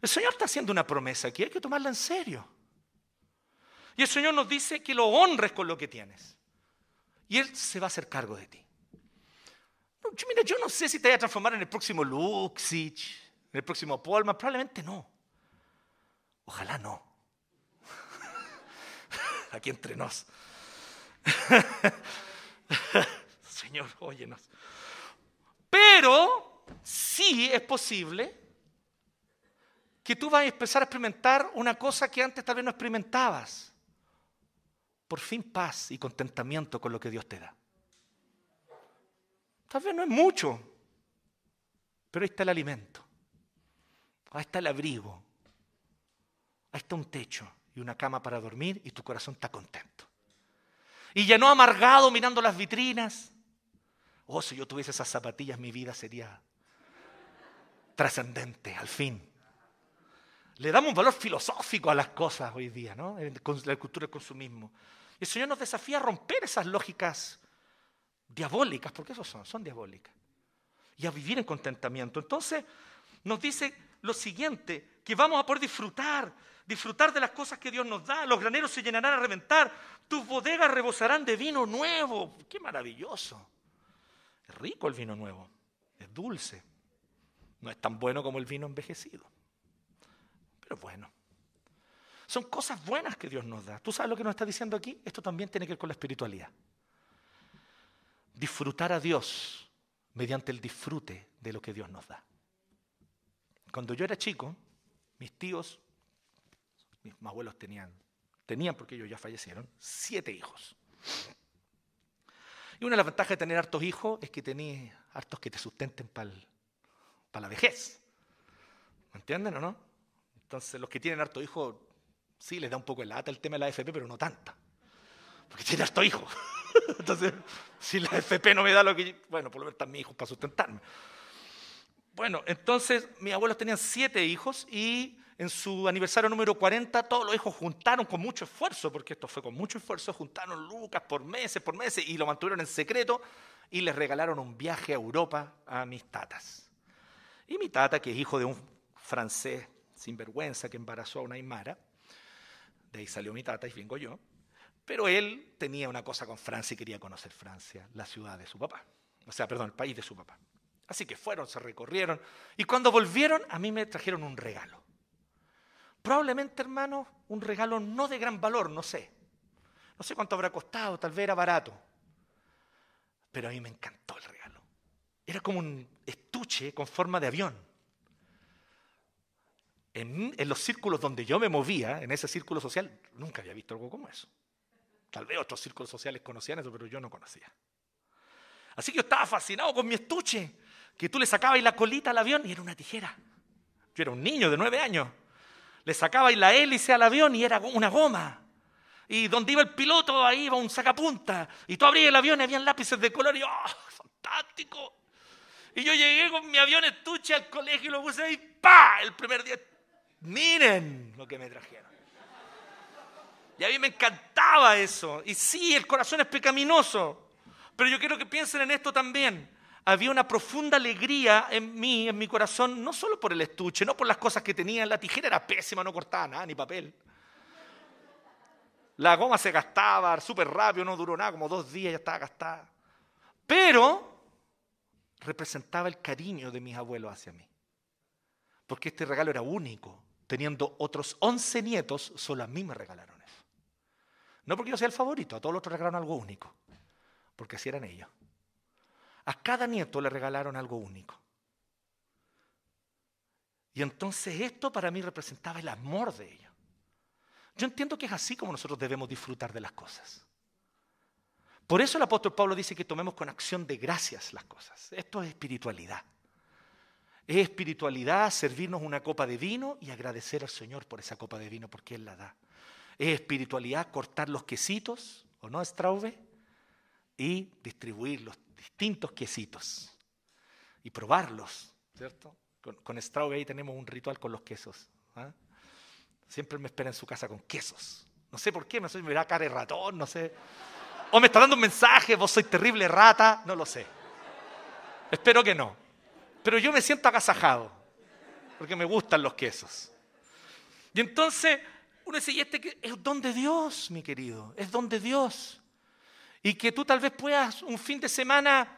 El Señor está haciendo una promesa aquí, hay que tomarla en serio. Y el Señor nos dice que lo honres con lo que tienes. Y Él se va a hacer cargo de ti. Mira, yo no sé si te voy a transformar en el próximo Luxich, en el próximo Polman, probablemente no. Ojalá no. Aquí entre nos. Señor, óyenos. Pero sí es posible que tú vas a empezar a experimentar una cosa que antes tal vez no experimentabas. Por fin paz y contentamiento con lo que Dios te da. Tal vez no es mucho, pero ahí está el alimento, ahí está el abrigo, ahí está un techo y una cama para dormir y tu corazón está contento. Y no amargado mirando las vitrinas. Oh, si yo tuviese esas zapatillas, mi vida sería trascendente, al fin. Le damos un valor filosófico a las cosas hoy día, ¿no? En la cultura del consumismo. Y el Señor nos desafía a romper esas lógicas diabólicas, porque eso son, son diabólicas. Y a vivir en contentamiento. Entonces, nos dice lo siguiente, que vamos a poder disfrutar, disfrutar de las cosas que Dios nos da. Los graneros se llenarán a reventar, tus bodegas rebosarán de vino nuevo. ¡Qué maravilloso! Es rico el vino nuevo, es dulce. No es tan bueno como el vino envejecido, pero bueno. Son cosas buenas que Dios nos da. ¿Tú sabes lo que nos está diciendo aquí? Esto también tiene que ver con la espiritualidad. Disfrutar a Dios mediante el disfrute de lo que Dios nos da. Cuando yo era chico, mis tíos, mis abuelos tenían, tenían porque ellos ya fallecieron, siete hijos. Y una de las ventajas de tener hartos hijos es que tenés hartos que te sustenten para la vejez. ¿Me entienden o no? Entonces, los que tienen hartos hijos, sí les da un poco el lata el tema de la FP, pero no tanta. Porque tiene hartos hijos. Entonces, si la FP no me da lo que. Bueno, por lo menos están mis hijos para sustentarme. Bueno, entonces mis abuelos tenían siete hijos y en su aniversario número 40 todos los hijos juntaron con mucho esfuerzo, porque esto fue con mucho esfuerzo, juntaron lucas por meses, por meses y lo mantuvieron en secreto y les regalaron un viaje a Europa a mis tatas. Y mi tata, que es hijo de un francés sinvergüenza que embarazó a una aymara, de ahí salió mi tata y vengo yo, pero él tenía una cosa con Francia y quería conocer Francia, la ciudad de su papá, o sea, perdón, el país de su papá. Así que fueron, se recorrieron y cuando volvieron a mí me trajeron un regalo. Probablemente, hermano, un regalo no de gran valor, no sé. No sé cuánto habrá costado, tal vez era barato. Pero a mí me encantó el regalo. Era como un estuche con forma de avión. En, los círculos donde yo me movía, en ese círculo social, nunca había visto algo como eso. Tal vez otros círculos sociales conocían eso, pero yo no conocía. Así que yo estaba fascinado con mi estuche que tú le sacabas la colita al avión y era una tijera. Yo era un niño de nueve años. Le sacabais la hélice al avión y era una goma. Y donde iba el piloto, ahí iba un sacapunta. Y tú abrías el avión y habían lápices de color y ¡oh, fantástico! Y yo llegué con mi avión estuche al colegio y lo puse ahí, ¡pa! El primer día, miren lo que me trajeron. Y a mí me encantaba eso. Y sí, el corazón es pecaminoso. Pero yo quiero que piensen en esto también había una profunda alegría en mí, en mi corazón, no solo por el estuche, no por las cosas que tenía. La tijera era pésima, no cortaba nada, ni papel. La goma se gastaba súper rápido, no duró nada, como dos días ya estaba gastada. Pero representaba el cariño de mis abuelos hacia mí. Porque este regalo era único. Teniendo otros 11 nietos, solo a mí me regalaron eso. No porque yo sea el favorito, a todos los otros regalaron algo único. Porque así eran ellos. A cada nieto le regalaron algo único. Y entonces esto para mí representaba el amor de ellos. Yo entiendo que es así como nosotros debemos disfrutar de las cosas. Por eso el apóstol Pablo dice que tomemos con acción de gracias las cosas. Esto es espiritualidad. Es espiritualidad servirnos una copa de vino y agradecer al Señor por esa copa de vino porque Él la da. Es espiritualidad cortar los quesitos, ¿o no, Straube? Y distribuirlos distintos quesitos y probarlos, ¿cierto? Con, con ahí tenemos un ritual con los quesos. ¿ah? Siempre me espera en su casa con quesos. No sé por qué, me, soy, me da cara de ratón, no sé. O me está dando un mensaje, vos sois terrible rata, no lo sé. Espero que no. Pero yo me siento agasajado, porque me gustan los quesos. Y entonces uno dice, y este es don de Dios, mi querido, es don de Dios y que tú tal vez puedas un fin de semana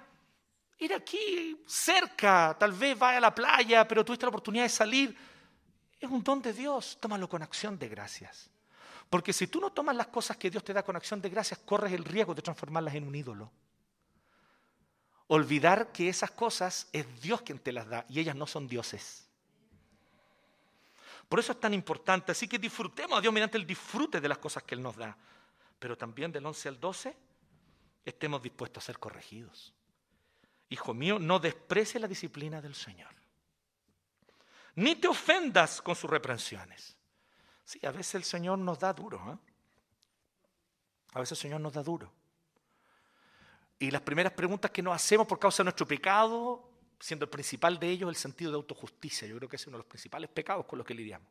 ir aquí cerca, tal vez vaya a la playa, pero tuviste la oportunidad de salir. Es un don de Dios, tómalo con acción de gracias. Porque si tú no tomas las cosas que Dios te da con acción de gracias, corres el riesgo de transformarlas en un ídolo. Olvidar que esas cosas es Dios quien te las da y ellas no son dioses. Por eso es tan importante. Así que disfrutemos a Dios mediante el disfrute de las cosas que Él nos da. Pero también del 11 al 12 estemos dispuestos a ser corregidos. Hijo mío, no desprecie la disciplina del Señor. Ni te ofendas con sus reprensiones. Sí, a veces el Señor nos da duro. ¿eh? A veces el Señor nos da duro. Y las primeras preguntas que nos hacemos por causa de nuestro pecado, siendo el principal de ellos el sentido de autojusticia, yo creo que es uno de los principales pecados con los que lidiamos.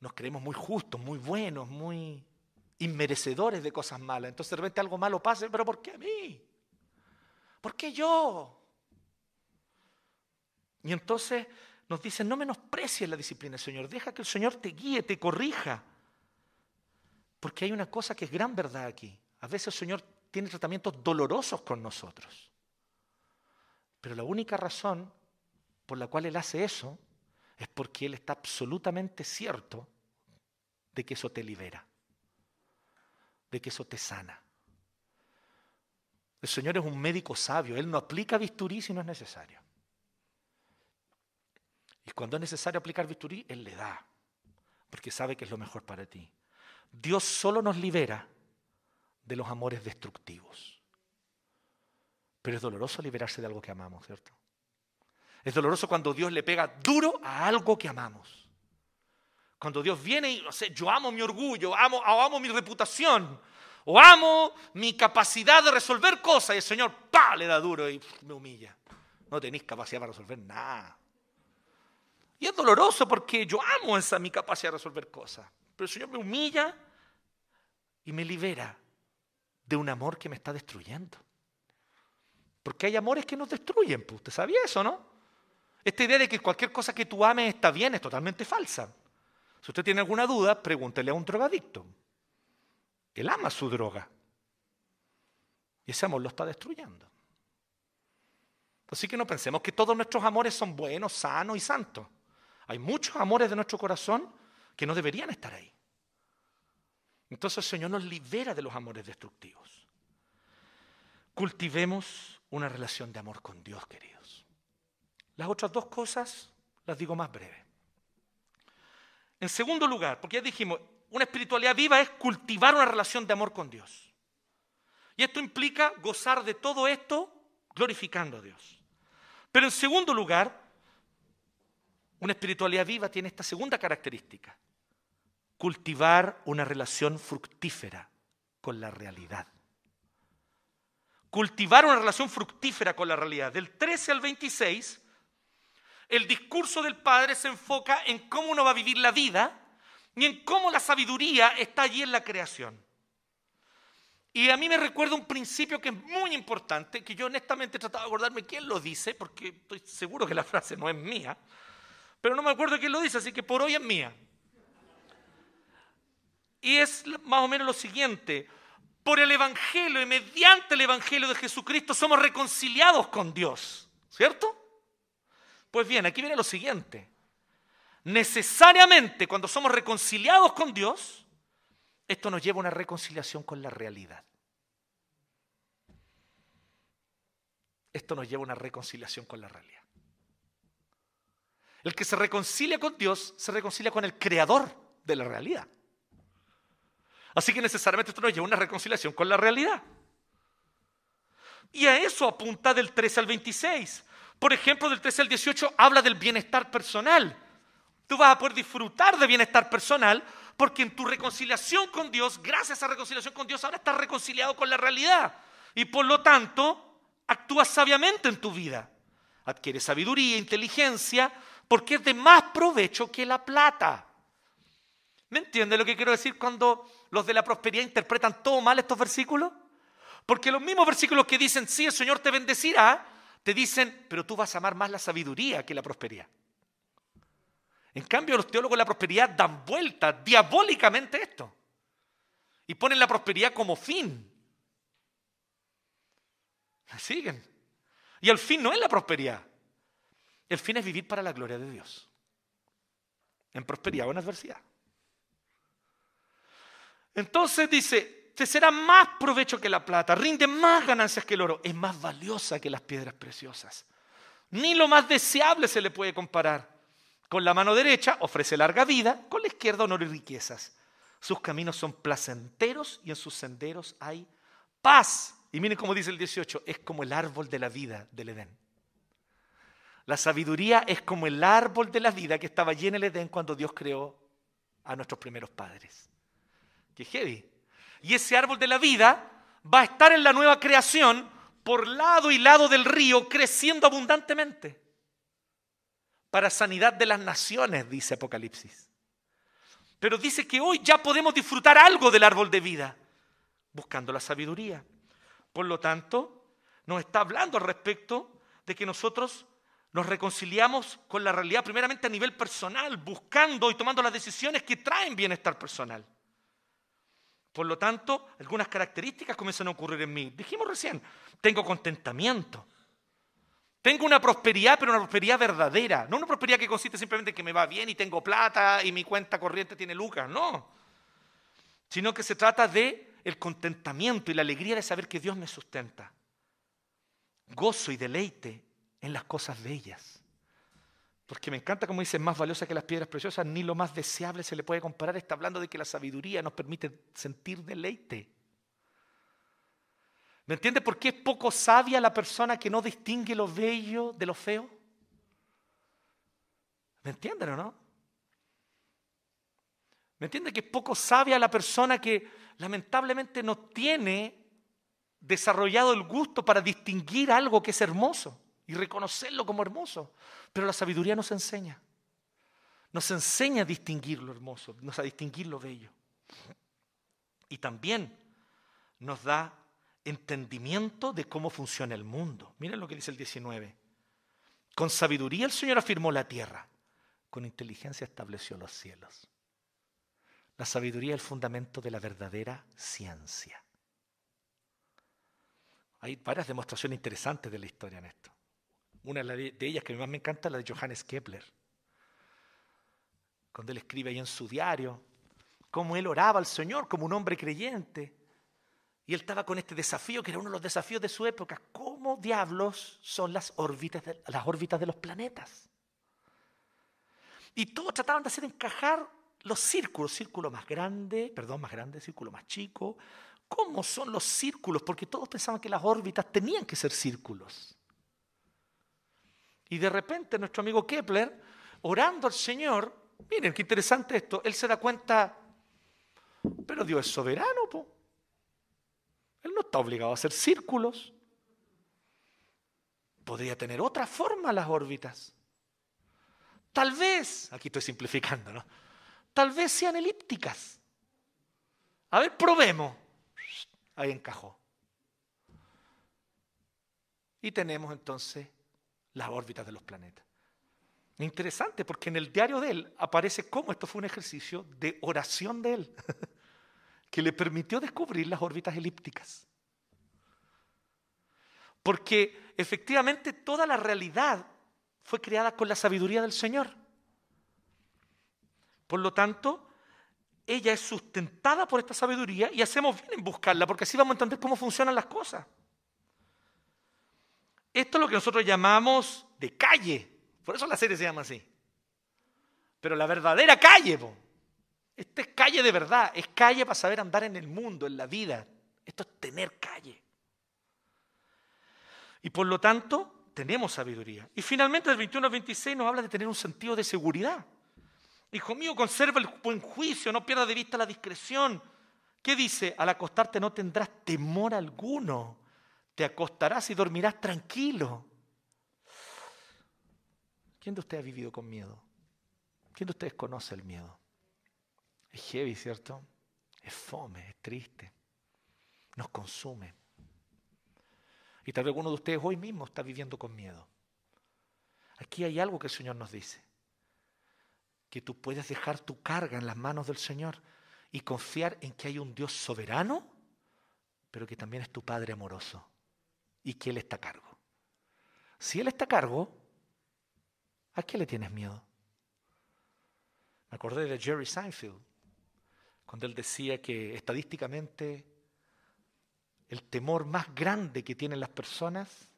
Nos creemos muy justos, muy buenos, muy inmerecedores de cosas malas. Entonces de repente algo malo pasa, pero ¿por qué a mí? ¿Por qué yo? Y entonces nos dicen, no menosprecies la disciplina Señor, deja que el Señor te guíe, te corrija. Porque hay una cosa que es gran verdad aquí. A veces el Señor tiene tratamientos dolorosos con nosotros. Pero la única razón por la cual Él hace eso es porque Él está absolutamente cierto de que eso te libera, de que eso te sana. El Señor es un médico sabio, Él no aplica bisturí si no es necesario. Y cuando es necesario aplicar bisturí, Él le da, porque sabe que es lo mejor para ti. Dios solo nos libera de los amores destructivos. Pero es doloroso liberarse de algo que amamos, ¿cierto? Es doloroso cuando Dios le pega duro a algo que amamos. Cuando Dios viene y, no yo amo mi orgullo, amo, amo mi reputación, o amo mi capacidad de resolver cosas, y el Señor, ¡pa!, le da duro y me humilla. No tenéis capacidad para resolver nada. Y es doloroso porque yo amo esa mi capacidad de resolver cosas. Pero el Señor me humilla y me libera de un amor que me está destruyendo. Porque hay amores que nos destruyen. Pues, ¿Usted sabía eso, no? Esta idea de que cualquier cosa que tú ames está bien es totalmente falsa. Si usted tiene alguna duda, pregúntele a un drogadicto. Él ama su droga. Y ese amor lo está destruyendo. Así que no pensemos que todos nuestros amores son buenos, sanos y santos. Hay muchos amores de nuestro corazón que no deberían estar ahí. Entonces el Señor nos libera de los amores destructivos. Cultivemos una relación de amor con Dios, queridos. Las otras dos cosas las digo más breve. En segundo lugar, porque ya dijimos, una espiritualidad viva es cultivar una relación de amor con Dios. Y esto implica gozar de todo esto glorificando a Dios. Pero en segundo lugar, una espiritualidad viva tiene esta segunda característica, cultivar una relación fructífera con la realidad. Cultivar una relación fructífera con la realidad. Del 13 al 26, el discurso del Padre se enfoca en cómo uno va a vivir la vida y en cómo la sabiduría está allí en la creación. Y a mí me recuerda un principio que es muy importante, que yo honestamente he tratado de acordarme quién lo dice, porque estoy seguro que la frase no es mía, pero no me acuerdo quién lo dice, así que por hoy es mía. Y es más o menos lo siguiente, por el Evangelio y mediante el Evangelio de Jesucristo somos reconciliados con Dios, ¿cierto? Pues bien, aquí viene lo siguiente. Necesariamente cuando somos reconciliados con Dios, esto nos lleva a una reconciliación con la realidad. Esto nos lleva a una reconciliación con la realidad. El que se reconcilia con Dios se reconcilia con el creador de la realidad. Así que necesariamente esto nos lleva a una reconciliación con la realidad. Y a eso apunta del 13 al 26. Por ejemplo, del 13 al 18 habla del bienestar personal. Tú vas a poder disfrutar de bienestar personal porque en tu reconciliación con Dios, gracias a reconciliación con Dios, ahora estás reconciliado con la realidad. Y por lo tanto, actúas sabiamente en tu vida. Adquieres sabiduría, inteligencia, porque es de más provecho que la plata. ¿Me entiende lo que quiero decir cuando los de la prosperidad interpretan todo mal estos versículos? Porque los mismos versículos que dicen, sí, el Señor te bendecirá, te dicen, pero tú vas a amar más la sabiduría que la prosperidad. En cambio, los teólogos de la prosperidad dan vuelta diabólicamente esto y ponen la prosperidad como fin. ¿Me siguen? Y el fin no es la prosperidad. El fin es vivir para la gloria de Dios. En prosperidad o en adversidad. Entonces dice, te será más provecho que la plata, rinde más ganancias que el oro, es más valiosa que las piedras preciosas. Ni lo más deseable se le puede comparar. Con la mano derecha ofrece larga vida, con la izquierda honor y riquezas. Sus caminos son placenteros y en sus senderos hay paz. Y miren cómo dice el 18, es como el árbol de la vida del Edén. La sabiduría es como el árbol de la vida que estaba allí en Edén cuando Dios creó a nuestros primeros padres. Qué heavy. Y ese árbol de la vida va a estar en la nueva creación por lado y lado del río, creciendo abundantemente. Para sanidad de las naciones, dice Apocalipsis. Pero dice que hoy ya podemos disfrutar algo del árbol de vida, buscando la sabiduría. Por lo tanto, nos está hablando al respecto de que nosotros nos reconciliamos con la realidad primeramente a nivel personal, buscando y tomando las decisiones que traen bienestar personal. Por lo tanto, algunas características comienzan a ocurrir en mí. Dijimos recién, tengo contentamiento, Tengo una prosperidad, pero una prosperidad verdadera. No una prosperidad que consiste simplemente en que me va bien y tengo plata y mi cuenta corriente tiene lucas. No. Sino que se trata de el contentamiento y la alegría de saber que Dios me sustenta. Gozo y deleite en las cosas bellas. Porque me encanta como dice, más valiosa que las piedras preciosas, ni lo más deseable se le puede comparar. Está hablando de que la sabiduría nos permite sentir deleite. ¿Me entiende por qué es poco sabia la persona que no distingue lo bello de lo feo? ¿Me entienden o no? ¿Me entiende que es poco sabia la persona que lamentablemente no tiene desarrollado el gusto para distinguir algo que es hermoso y reconocerlo como hermoso? Pero la sabiduría nos enseña. Nos enseña a distinguir lo hermoso, nos a distinguir lo bello. Y también nos da entendimiento de cómo funciona el mundo. Miren lo que dice el 19. Con sabiduría el Señor afirmó la tierra, con inteligencia estableció los cielos. La sabiduría es el fundamento de la verdadera ciencia. Hay varias demostraciones interesantes de la historia en esto. Una de ellas que más me encanta es la de Johannes Kepler. Cuando él escribe ahí en su diario cómo él oraba al Señor como un hombre creyente y él estaba con este desafío, que era uno de los desafíos de su época. ¿Cómo diablos son las órbitas de, las órbitas de los planetas? Y todos trataban de hacer encajar los círculos, círculo más grande, perdón, más grande, círculo más chico. ¿Cómo son los círculos? Porque todos pensaban que las órbitas tenían que ser círculos. Y de repente nuestro amigo Kepler, orando al Señor, miren qué interesante esto, él se da cuenta, pero Dios es soberano. Él no está obligado a hacer círculos. Podría tener otra forma las órbitas. Tal vez, aquí estoy simplificando, ¿no? Tal vez sean elípticas. A ver, probemos. Ahí encajó. Y tenemos entonces las órbitas de los planetas. Interesante porque en el diario de él aparece cómo esto fue un ejercicio de oración de él. que le permitió descubrir las órbitas elípticas. Porque efectivamente toda la realidad fue creada con la sabiduría del Señor. Por lo tanto, ella es sustentada por esta sabiduría y hacemos bien en buscarla, porque así vamos a entender cómo funcionan las cosas. Esto es lo que nosotros llamamos de calle. Por eso la serie se llama así. Pero la verdadera calle, esta es calle de verdad, es calle para saber andar en el mundo, en la vida. Esto es tener calle. Y por lo tanto, tenemos sabiduría. Y finalmente, el 21 al 26 nos habla de tener un sentido de seguridad. Hijo mío, conserva el buen juicio, no pierdas de vista la discreción. ¿Qué dice? Al acostarte no tendrás temor alguno. Te acostarás y dormirás tranquilo. ¿Quién de ustedes ha vivido con miedo? ¿Quién de ustedes conoce el miedo? Es heavy, ¿cierto? Es fome, es triste. Nos consume. Y tal vez alguno de ustedes hoy mismo está viviendo con miedo. Aquí hay algo que el Señor nos dice. Que tú puedes dejar tu carga en las manos del Señor y confiar en que hay un Dios soberano, pero que también es tu Padre amoroso y que Él está a cargo. Si Él está a cargo, ¿a qué le tienes miedo? Me acordé de Jerry Seinfeld, cuando él decía que estadísticamente el temor más grande que tienen las personas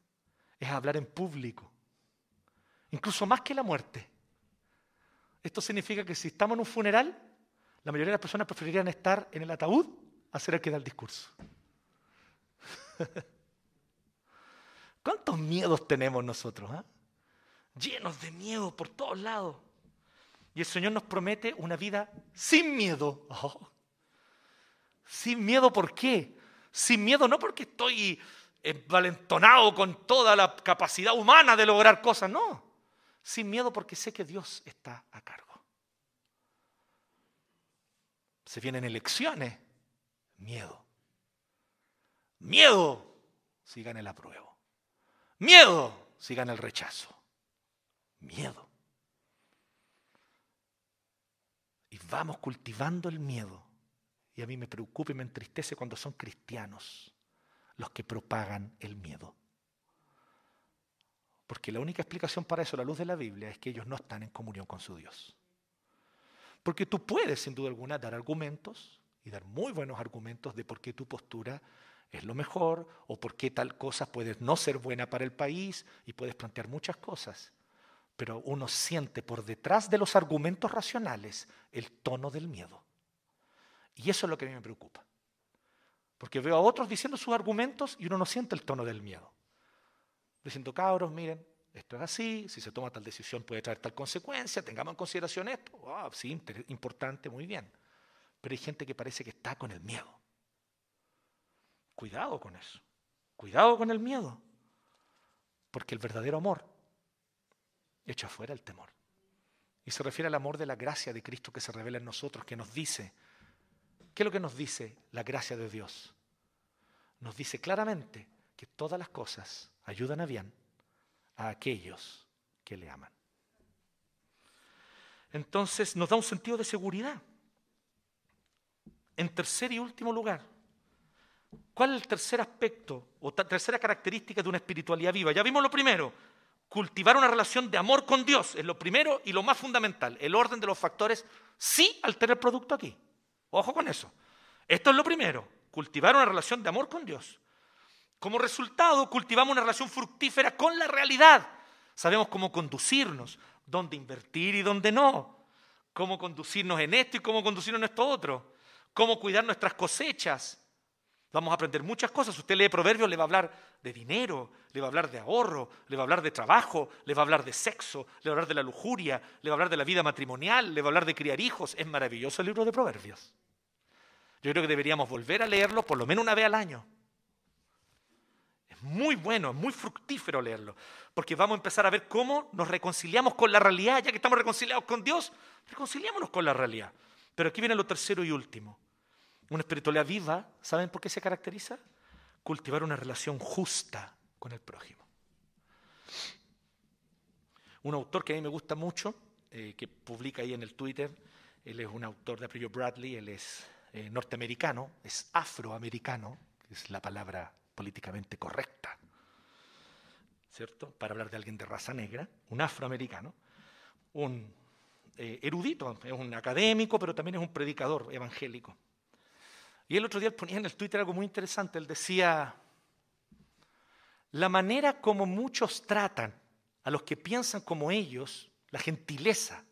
es hablar en público, incluso más que la muerte. Esto significa que si estamos en un funeral, la mayoría de las personas preferirían estar en el ataúd a ser el que da el discurso. ¿Cuántos miedos tenemos nosotros? Ah? Llenos de miedo por todos lados. Y el Señor nos promete una vida sin miedo. Oh. Sin miedo, ¿por qué? Sin miedo no porque estoy envalentonado con toda la capacidad humana de lograr cosas, no. Sin miedo porque sé que Dios está a cargo. Se vienen elecciones, miedo. Miedo si gana el apruebo. Miedo si gana el rechazo. Miedo. vamos cultivando el miedo. Y a mí me preocupa y me entristece cuando son cristianos los que propagan el miedo. Porque la única explicación para eso, la luz de la Biblia, es que ellos no están en comunión con su Dios. Porque tú puedes, sin duda alguna, dar argumentos y dar muy buenos argumentos de por qué tu postura es lo mejor o por qué tal cosa puede no ser buena para el país y puedes plantear muchas cosas. Pero uno siente por detrás de los argumentos racionales el tono del miedo. Y eso es lo que a mí me preocupa. Porque veo a otros diciendo sus argumentos y uno no siente el tono del miedo. Diciendo, cabros, miren, esto es así, si se toma tal decisión puede traer tal consecuencia, tengamos en consideración esto. Sí, importante, muy bien. Pero hay gente que parece que está con el miedo. Cuidado con eso. Cuidado con el miedo. Porque el verdadero amor echa fuera el temor. Y se refiere al amor de la gracia de Cristo que se revela en nosotros, que nos dice, ¿qué es lo que nos dice la gracia de Dios? Nos dice claramente que todas las cosas ayudan a bien a aquellos que le aman. Entonces nos da un sentido de seguridad. En tercer y último lugar, ¿cuál es el tercer aspecto o tercera característica de una espiritualidad viva? Ya vimos lo primero, cultivar una relación de amor con Dios es lo primero y lo más fundamental. El orden de los factores sí altera el producto aquí. Ojo con eso. Esto es lo primero, cultivar una relación de amor con Dios. Como resultado, cultivamos una relación fructífera con la realidad. Sabemos cómo conducirnos, dónde invertir y dónde no. Cómo conducirnos en esto y cómo conducirnos en esto otro. Cómo cuidar nuestras cosechas. Vamos a aprender muchas cosas. Usted lee Proverbios, le va a hablar de dinero, le va a hablar de ahorro, le va a hablar de trabajo, le va a hablar de sexo, le va a hablar de la lujuria, le va a hablar de la vida matrimonial, le va a hablar de criar hijos. Es maravilloso el libro de Proverbios. Yo creo que deberíamos volver a leerlo por lo menos una vez al año muy bueno, es muy fructífero leerlo, porque vamos a empezar a ver cómo nos reconciliamos con la realidad, ya que estamos reconciliados con Dios, reconciliámonos con la realidad. Pero aquí viene lo tercero y último. Una espiritualidad viva, ¿saben por qué se caracteriza? Cultivar una relación justa con el prójimo. Un autor que a mí me gusta mucho, eh, que publica ahí en el Twitter, él es un autor de apellido Bradley, él es eh, norteamericano, es afroamericano, es la palabra políticamente correcta, ¿cierto? Para hablar de alguien de raza negra, un afroamericano, un eh, erudito, es un académico, pero también es un predicador evangélico. Y el otro día ponía en el Twitter algo muy interesante, él decía, la manera como muchos tratan a los que piensan como ellos, la gentileza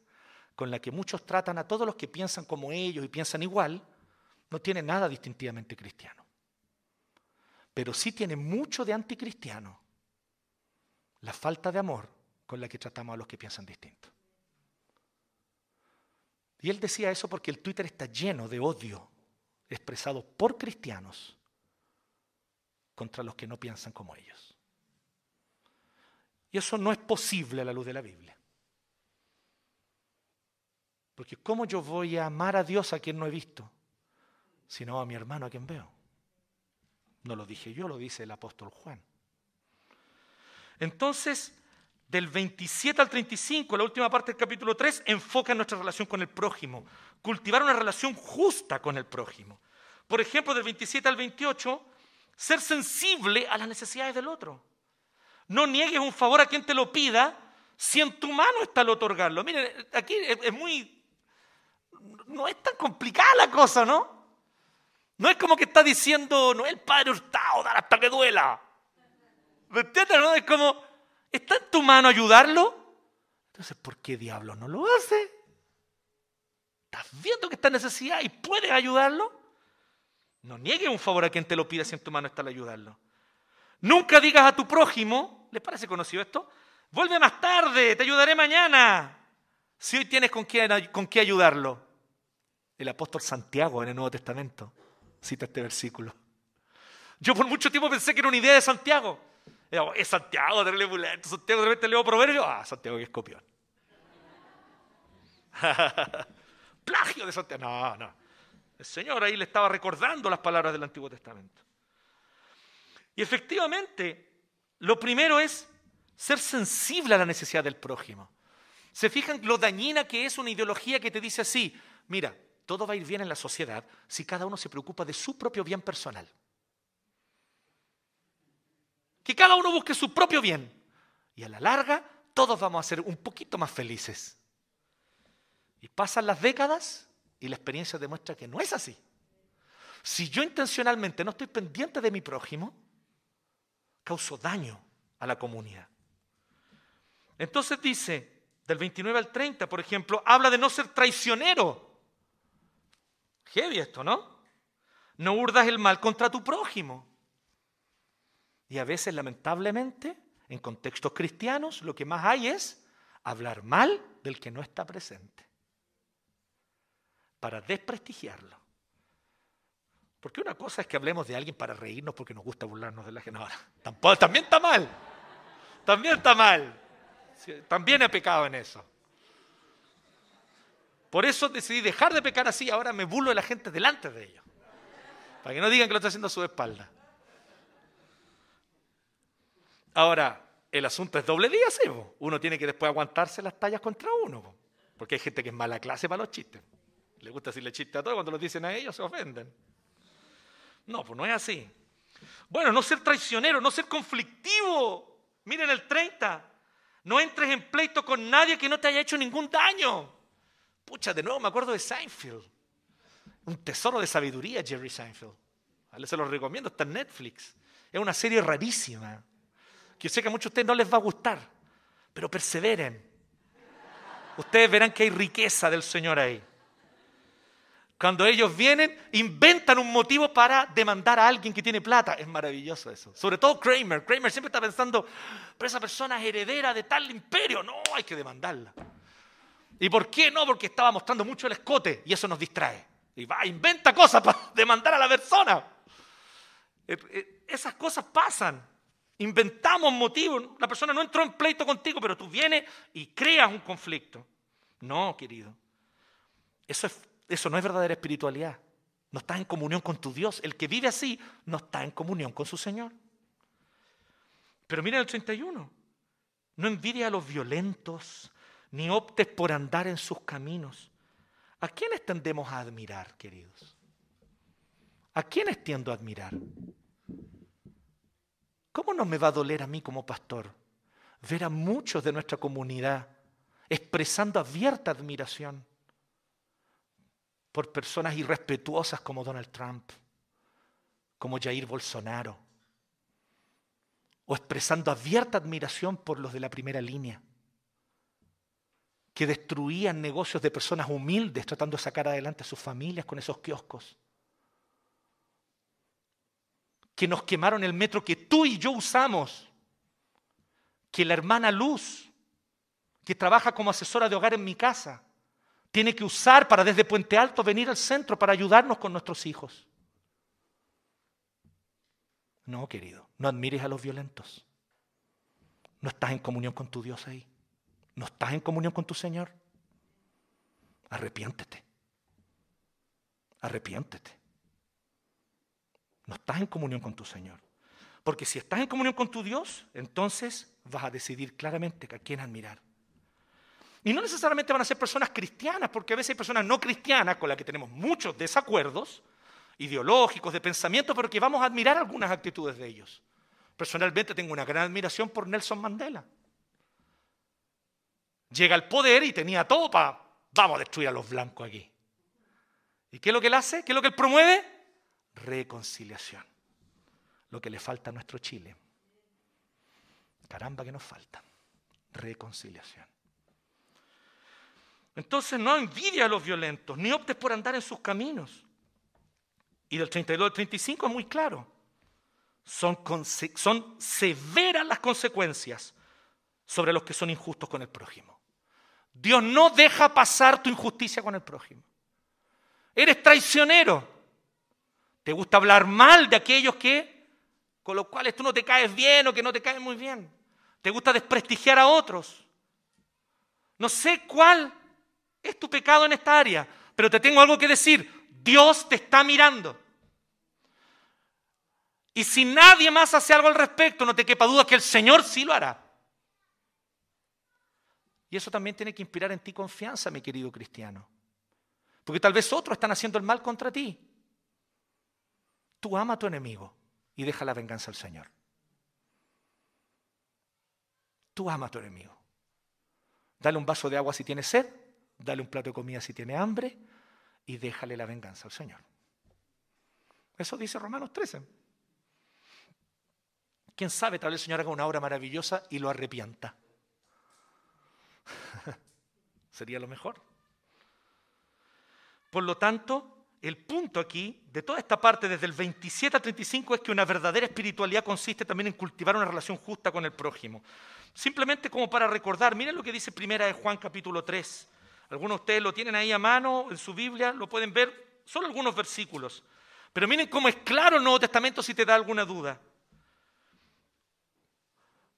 con la que muchos tratan a todos los que piensan como ellos y piensan igual, no tiene nada distintivamente cristiano pero sí tiene mucho de anticristiano la falta de amor con la que tratamos a los que piensan distinto. Y él decía eso porque el Twitter está lleno de odio expresado por cristianos contra los que no piensan como ellos. Y eso no es posible a la luz de la Biblia. Porque ¿cómo yo voy a amar a Dios a quien no he visto? Sino a mi hermano a quien veo. No lo dije yo, lo dice el apóstol Juan. Entonces, del 27 al 35, la última parte del capítulo 3, enfoca nuestra relación con el prójimo. Cultivar una relación justa con el prójimo. Por ejemplo, del 27 al 28, ser sensible a las necesidades del otro. No niegues un favor a quien te lo pida si en tu mano está el otorgarlo. Miren, aquí es muy... No es tan complicada la cosa, ¿no? No es como que está diciendo, no es el padre hurtado, dar hasta que duela. ¿Me entiendes? No? Es como, ¿está en tu mano ayudarlo? Entonces, ¿por qué diablo no lo hace? ¿Estás viendo que está en necesidad y puedes ayudarlo? No niegues un favor a quien te lo pida si en tu mano está el ayudarlo. Nunca digas a tu prójimo, ¿les parece conocido esto? Vuelve más tarde, te ayudaré mañana. Si hoy tienes con qué, con qué ayudarlo. El apóstol Santiago en el Nuevo Testamento cita este versículo. Yo por mucho tiempo pensé que era una idea de Santiago. Es Santiago, de repente leo proverbio. Ah, Santiago que es copión. Plagio de Santiago. No, no. El Señor ahí le estaba recordando las palabras del Antiguo Testamento. Y efectivamente, lo primero es ser sensible a la necesidad del prójimo. ¿Se fijan lo dañina que es una ideología que te dice así? Mira, todo va a ir bien en la sociedad si cada uno se preocupa de su propio bien personal. Que cada uno busque su propio bien. Y a la larga, todos vamos a ser un poquito más felices. Y pasan las décadas y la experiencia demuestra que no es así. Si yo intencionalmente no estoy pendiente de mi prójimo, causo daño a la comunidad. Entonces dice, del 29 al 30, por ejemplo, habla de no ser traicionero. Heavy esto, ¿no? No urdas el mal contra tu prójimo. Y a veces, lamentablemente, en contextos cristianos, lo que más hay es hablar mal del que no está presente. Para desprestigiarlo. Porque una cosa es que hablemos de alguien para reírnos porque nos gusta burlarnos de la gente. No, también está mal. También está mal. También he pecado en eso. Por eso decidí dejar de pecar así. Ahora me burlo de la gente delante de ellos. Para que no digan que lo estoy haciendo a su espalda. Ahora, el asunto es doble día, ¿sí? Uno tiene que después aguantarse las tallas contra uno. Porque hay gente que es mala clase para los chistes. Le gusta decirle chistes a todos, cuando los dicen a ellos se ofenden. No, pues no es así. Bueno, no ser traicionero, no ser conflictivo. Miren el 30. No entres en pleito con nadie que no te haya hecho ningún daño. Pucha, de nuevo me acuerdo de Seinfeld. Un tesoro de sabiduría, Jerry Seinfeld. Se los recomiendo, está en Netflix. Es una serie rarísima. Que sé que a muchos de ustedes no les va a gustar, pero perseveren. Ustedes verán que hay riqueza del Señor ahí. Cuando ellos vienen, inventan un motivo para demandar a alguien que tiene plata. Es maravilloso eso. Sobre todo Kramer. Kramer siempre está pensando, pero esa persona es heredera de tal imperio. No, hay que demandarla. ¿Y por qué no? Porque estaba mostrando mucho el escote y eso nos distrae. Y va, inventa cosas para demandar a la persona. Eh, eh, esas cosas pasan. Inventamos motivos. La persona no entró en pleito contigo, pero tú vienes y creas un conflicto. No, querido. Eso es eso no es verdadera espiritualidad. No estás en comunión con tu Dios. El que vive así no está en comunión con su Señor. Pero mira el 31. No envidia a los violentos, ni optes por andar en sus caminos. ¿A quiénes tendemos a admirar, queridos? ¿A quiénes tiendo a admirar? ¿Cómo no me va a doler a mí como pastor ver a muchos de nuestra comunidad expresando abierta admiración? por personas irrespetuosas como Donald Trump, como Jair Bolsonaro, o expresando abierta admiración por los de la primera línea, que destruían negocios de personas humildes tratando de sacar adelante a sus familias con esos kioscos, que nos quemaron el metro que tú y yo usamos, que la hermana Luz, que trabaja como asesora de hogar en mi casa, tiene que usar para desde Puente Alto venir al centro para ayudarnos con nuestros hijos. No, querido, no admires a los violentos. No estás en comunión con tu Dios ahí. No estás en comunión con tu Señor. Arrepiéntete. Arrepiéntete. No estás en comunión con tu Señor. Porque si estás en comunión con tu Dios, entonces vas a decidir claramente a quién admirar. Y no necesariamente van a ser personas cristianas, porque a veces hay personas no cristianas con las que tenemos muchos desacuerdos ideológicos, de pensamiento, pero que vamos a admirar algunas actitudes de ellos. Personalmente tengo una gran admiración por Nelson Mandela. Llega al poder y tenía todo para, vamos a destruir a los blancos aquí. ¿Y qué es lo que él hace? ¿Qué es lo que él promueve? Reconciliación. Lo que le falta a nuestro Chile. Caramba que nos falta. Reconciliación. Entonces no envidia a los violentos, ni optes por andar en sus caminos. Y del 32 al 35 es muy claro. Son, son severas las consecuencias sobre los que son injustos con el prójimo. Dios no deja pasar tu injusticia con el prójimo. Eres traicionero. Te gusta hablar mal de aquellos que, con los cuales tú no te caes bien o que no te caen muy bien. Te gusta desprestigiar a otros. No sé cuál es tu pecado en esta área, pero te tengo algo que decir. Dios te está mirando. Y si nadie más hace algo al respecto, no te quepa duda que el Señor sí lo hará. Y eso también tiene que inspirar en ti confianza, mi querido cristiano. Porque tal vez otros están haciendo el mal contra ti. Tú ama a tu enemigo y deja la venganza al Señor. Tú ama a tu enemigo. Dale un vaso de agua si tiene sed, dale un plato de comida si tiene hambre y déjale la venganza al Señor. Eso dice Romanos 13. ¿Quién sabe? Tal vez el Señor haga una obra maravillosa y lo arrepienta. Sería lo mejor. Por lo tanto, el punto aquí de toda esta parte, desde el 27 al 35, es que una verdadera espiritualidad consiste también en cultivar una relación justa con el prójimo. Simplemente como para recordar, miren lo que dice primera de Juan capítulo 3. Algunos de ustedes lo tienen ahí a mano en su Biblia, lo pueden ver, solo algunos versículos. Pero miren cómo es claro el Nuevo Testamento si te da alguna duda.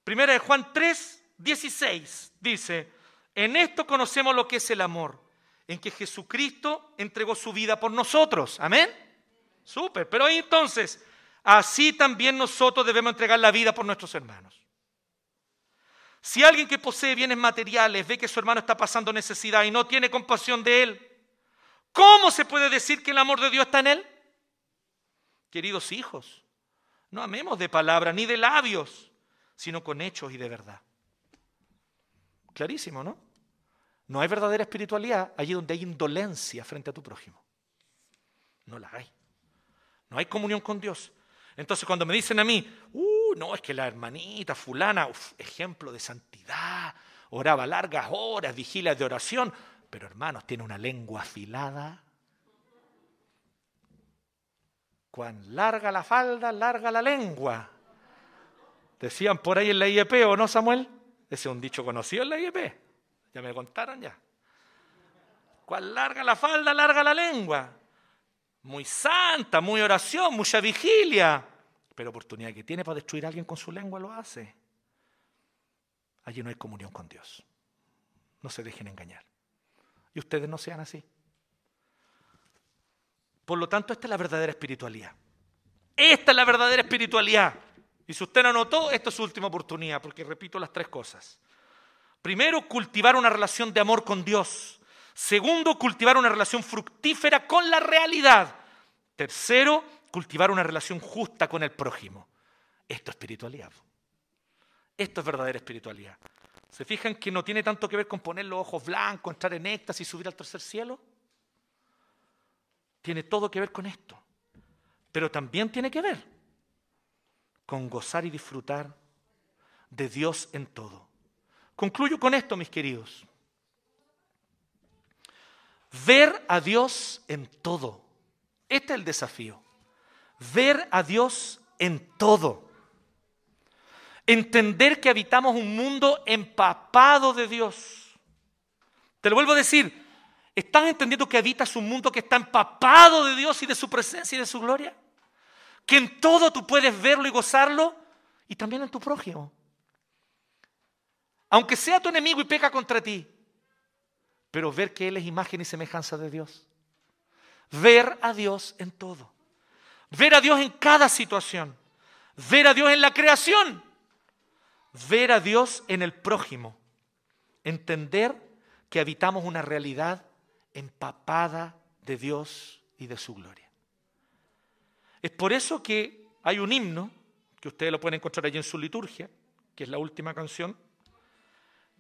Primera de Juan 3, 16 dice, en esto conocemos lo que es el amor en que Jesucristo entregó su vida por nosotros. Amén. Súper. Pero entonces, así también nosotros debemos entregar la vida por nuestros hermanos. Si alguien que posee bienes materiales ve que su hermano está pasando necesidad y no tiene compasión de él, ¿cómo se puede decir que el amor de Dios está en él? Queridos hijos, no amemos de palabra ni de labios, sino con hechos y de verdad. Clarísimo, ¿no? No hay verdadera espiritualidad allí donde hay indolencia frente a tu prójimo. No la hay. No hay comunión con Dios. Entonces cuando me dicen a mí, uh, no, es que la hermanita fulana, ejemplo de santidad, oraba largas horas, vigilias de oración, pero hermanos, tiene una lengua afilada. Cuán larga la falda, larga la lengua. Decían por ahí en la IEP, ¿o no, Samuel? Ese es un dicho conocido en la IEP. Ya me contaron ya. ¿Cuál larga la falda, larga la lengua? Muy santa, muy oración, mucha vigilia. Pero oportunidad que tiene para destruir a alguien con su lengua lo hace. Allí no hay comunión con Dios. No se dejen engañar. Y ustedes no sean así. Por lo tanto, esta es la verdadera espiritualidad. Esta es la verdadera espiritualidad. Y si usted no notó, esta es su última oportunidad, porque repito las tres cosas. Primero, cultivar una relación de amor con Dios. Segundo, cultivar una relación fructífera con la realidad. Tercero, cultivar una relación justa con el prójimo. Esto es espiritualidad. Esto es verdadera espiritualidad. ¿Se fijan que no tiene tanto que ver con poner los ojos blancos, entrar en éxtasis y subir al tercer cielo? Tiene todo que ver con esto. Pero también tiene que ver con gozar y disfrutar de Dios en todo. Concluyo con esto, mis queridos. Ver a Dios en todo. Este es el desafío. Ver a Dios en todo. Entender que habitamos un mundo empapado de Dios. Te lo vuelvo a decir. ¿Estás entendiendo que habitas un mundo que está empapado de Dios y de su presencia y de su gloria? Que en todo tú puedes verlo y gozarlo y también en tu prójimo aunque sea tu enemigo y peca contra ti, pero ver que Él es imagen y semejanza de Dios. Ver a Dios en todo. Ver a Dios en cada situación. Ver a Dios en la creación. Ver a Dios en el prójimo. Entender que habitamos una realidad empapada de Dios y de su gloria. Es por eso que hay un himno, que ustedes lo pueden encontrar allí en su liturgia, que es la última canción,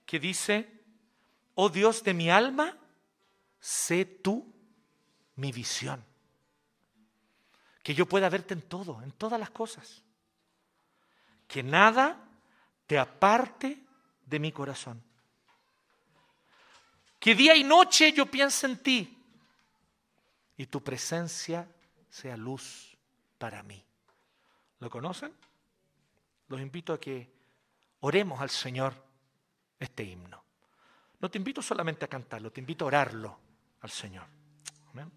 que dice, oh Dios de mi alma, sé tú mi visión. Que yo pueda verte en todo, en todas las cosas. Que nada te aparte de mi corazón. Que día y noche yo piense en ti y tu presencia sea luz para mí. ¿Lo conocen? Los invito a que oremos al Señor este himno. No te invito solamente a cantarlo, te invito a orarlo al Señor. Amén.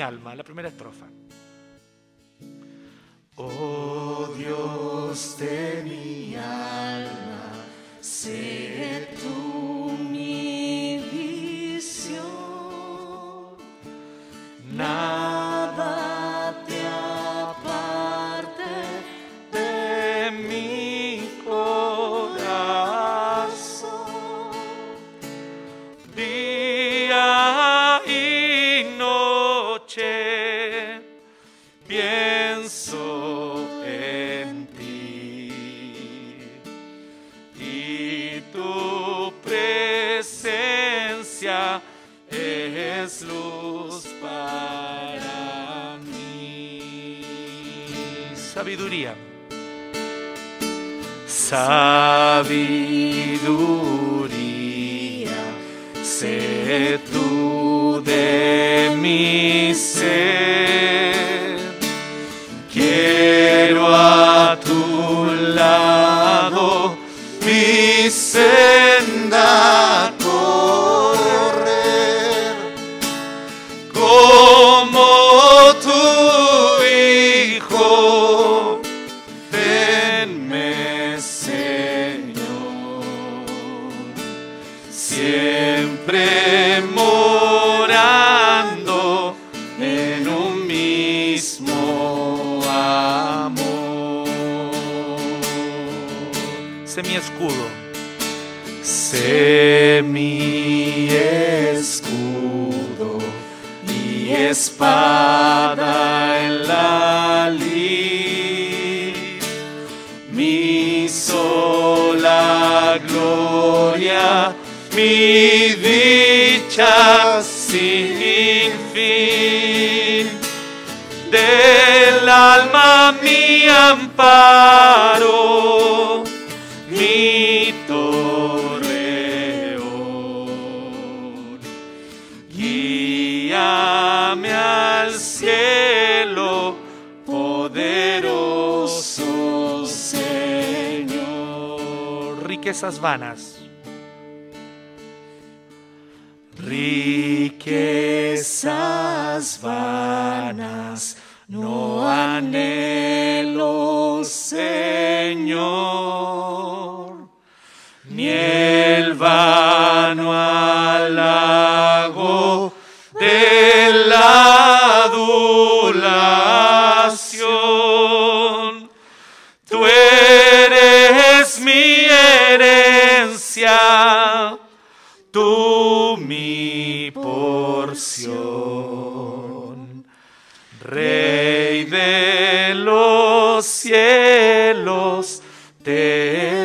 Alma, la primera estrofa. Mi dicha sin fin. Del alma mi amparo, mi torreón. Guíame al cielo, poderoso Señor. Riquezas vanas. Riquezas vanas no anhelo, Señor,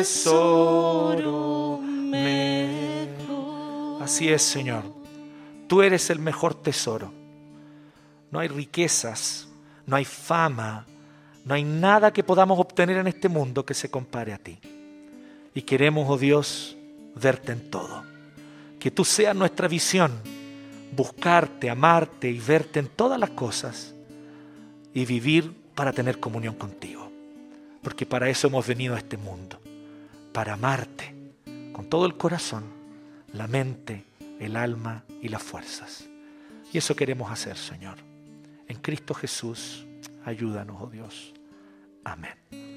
tesoro mejor. Así es, Señor. Tú eres el mejor tesoro. No hay riquezas, no hay fama, no hay nada que podamos obtener en este mundo que se compare a ti. Y queremos, oh Dios, verte en todo. Que tú seas nuestra visión, buscarte, amarte y verte en todas las cosas y vivir para tener comunión contigo. Porque para eso hemos venido a este mundo, para amarte con todo el corazón, la mente, el alma y las fuerzas. Y eso queremos hacer, Señor. En Cristo Jesús, ayúdanos, oh Dios. Amén.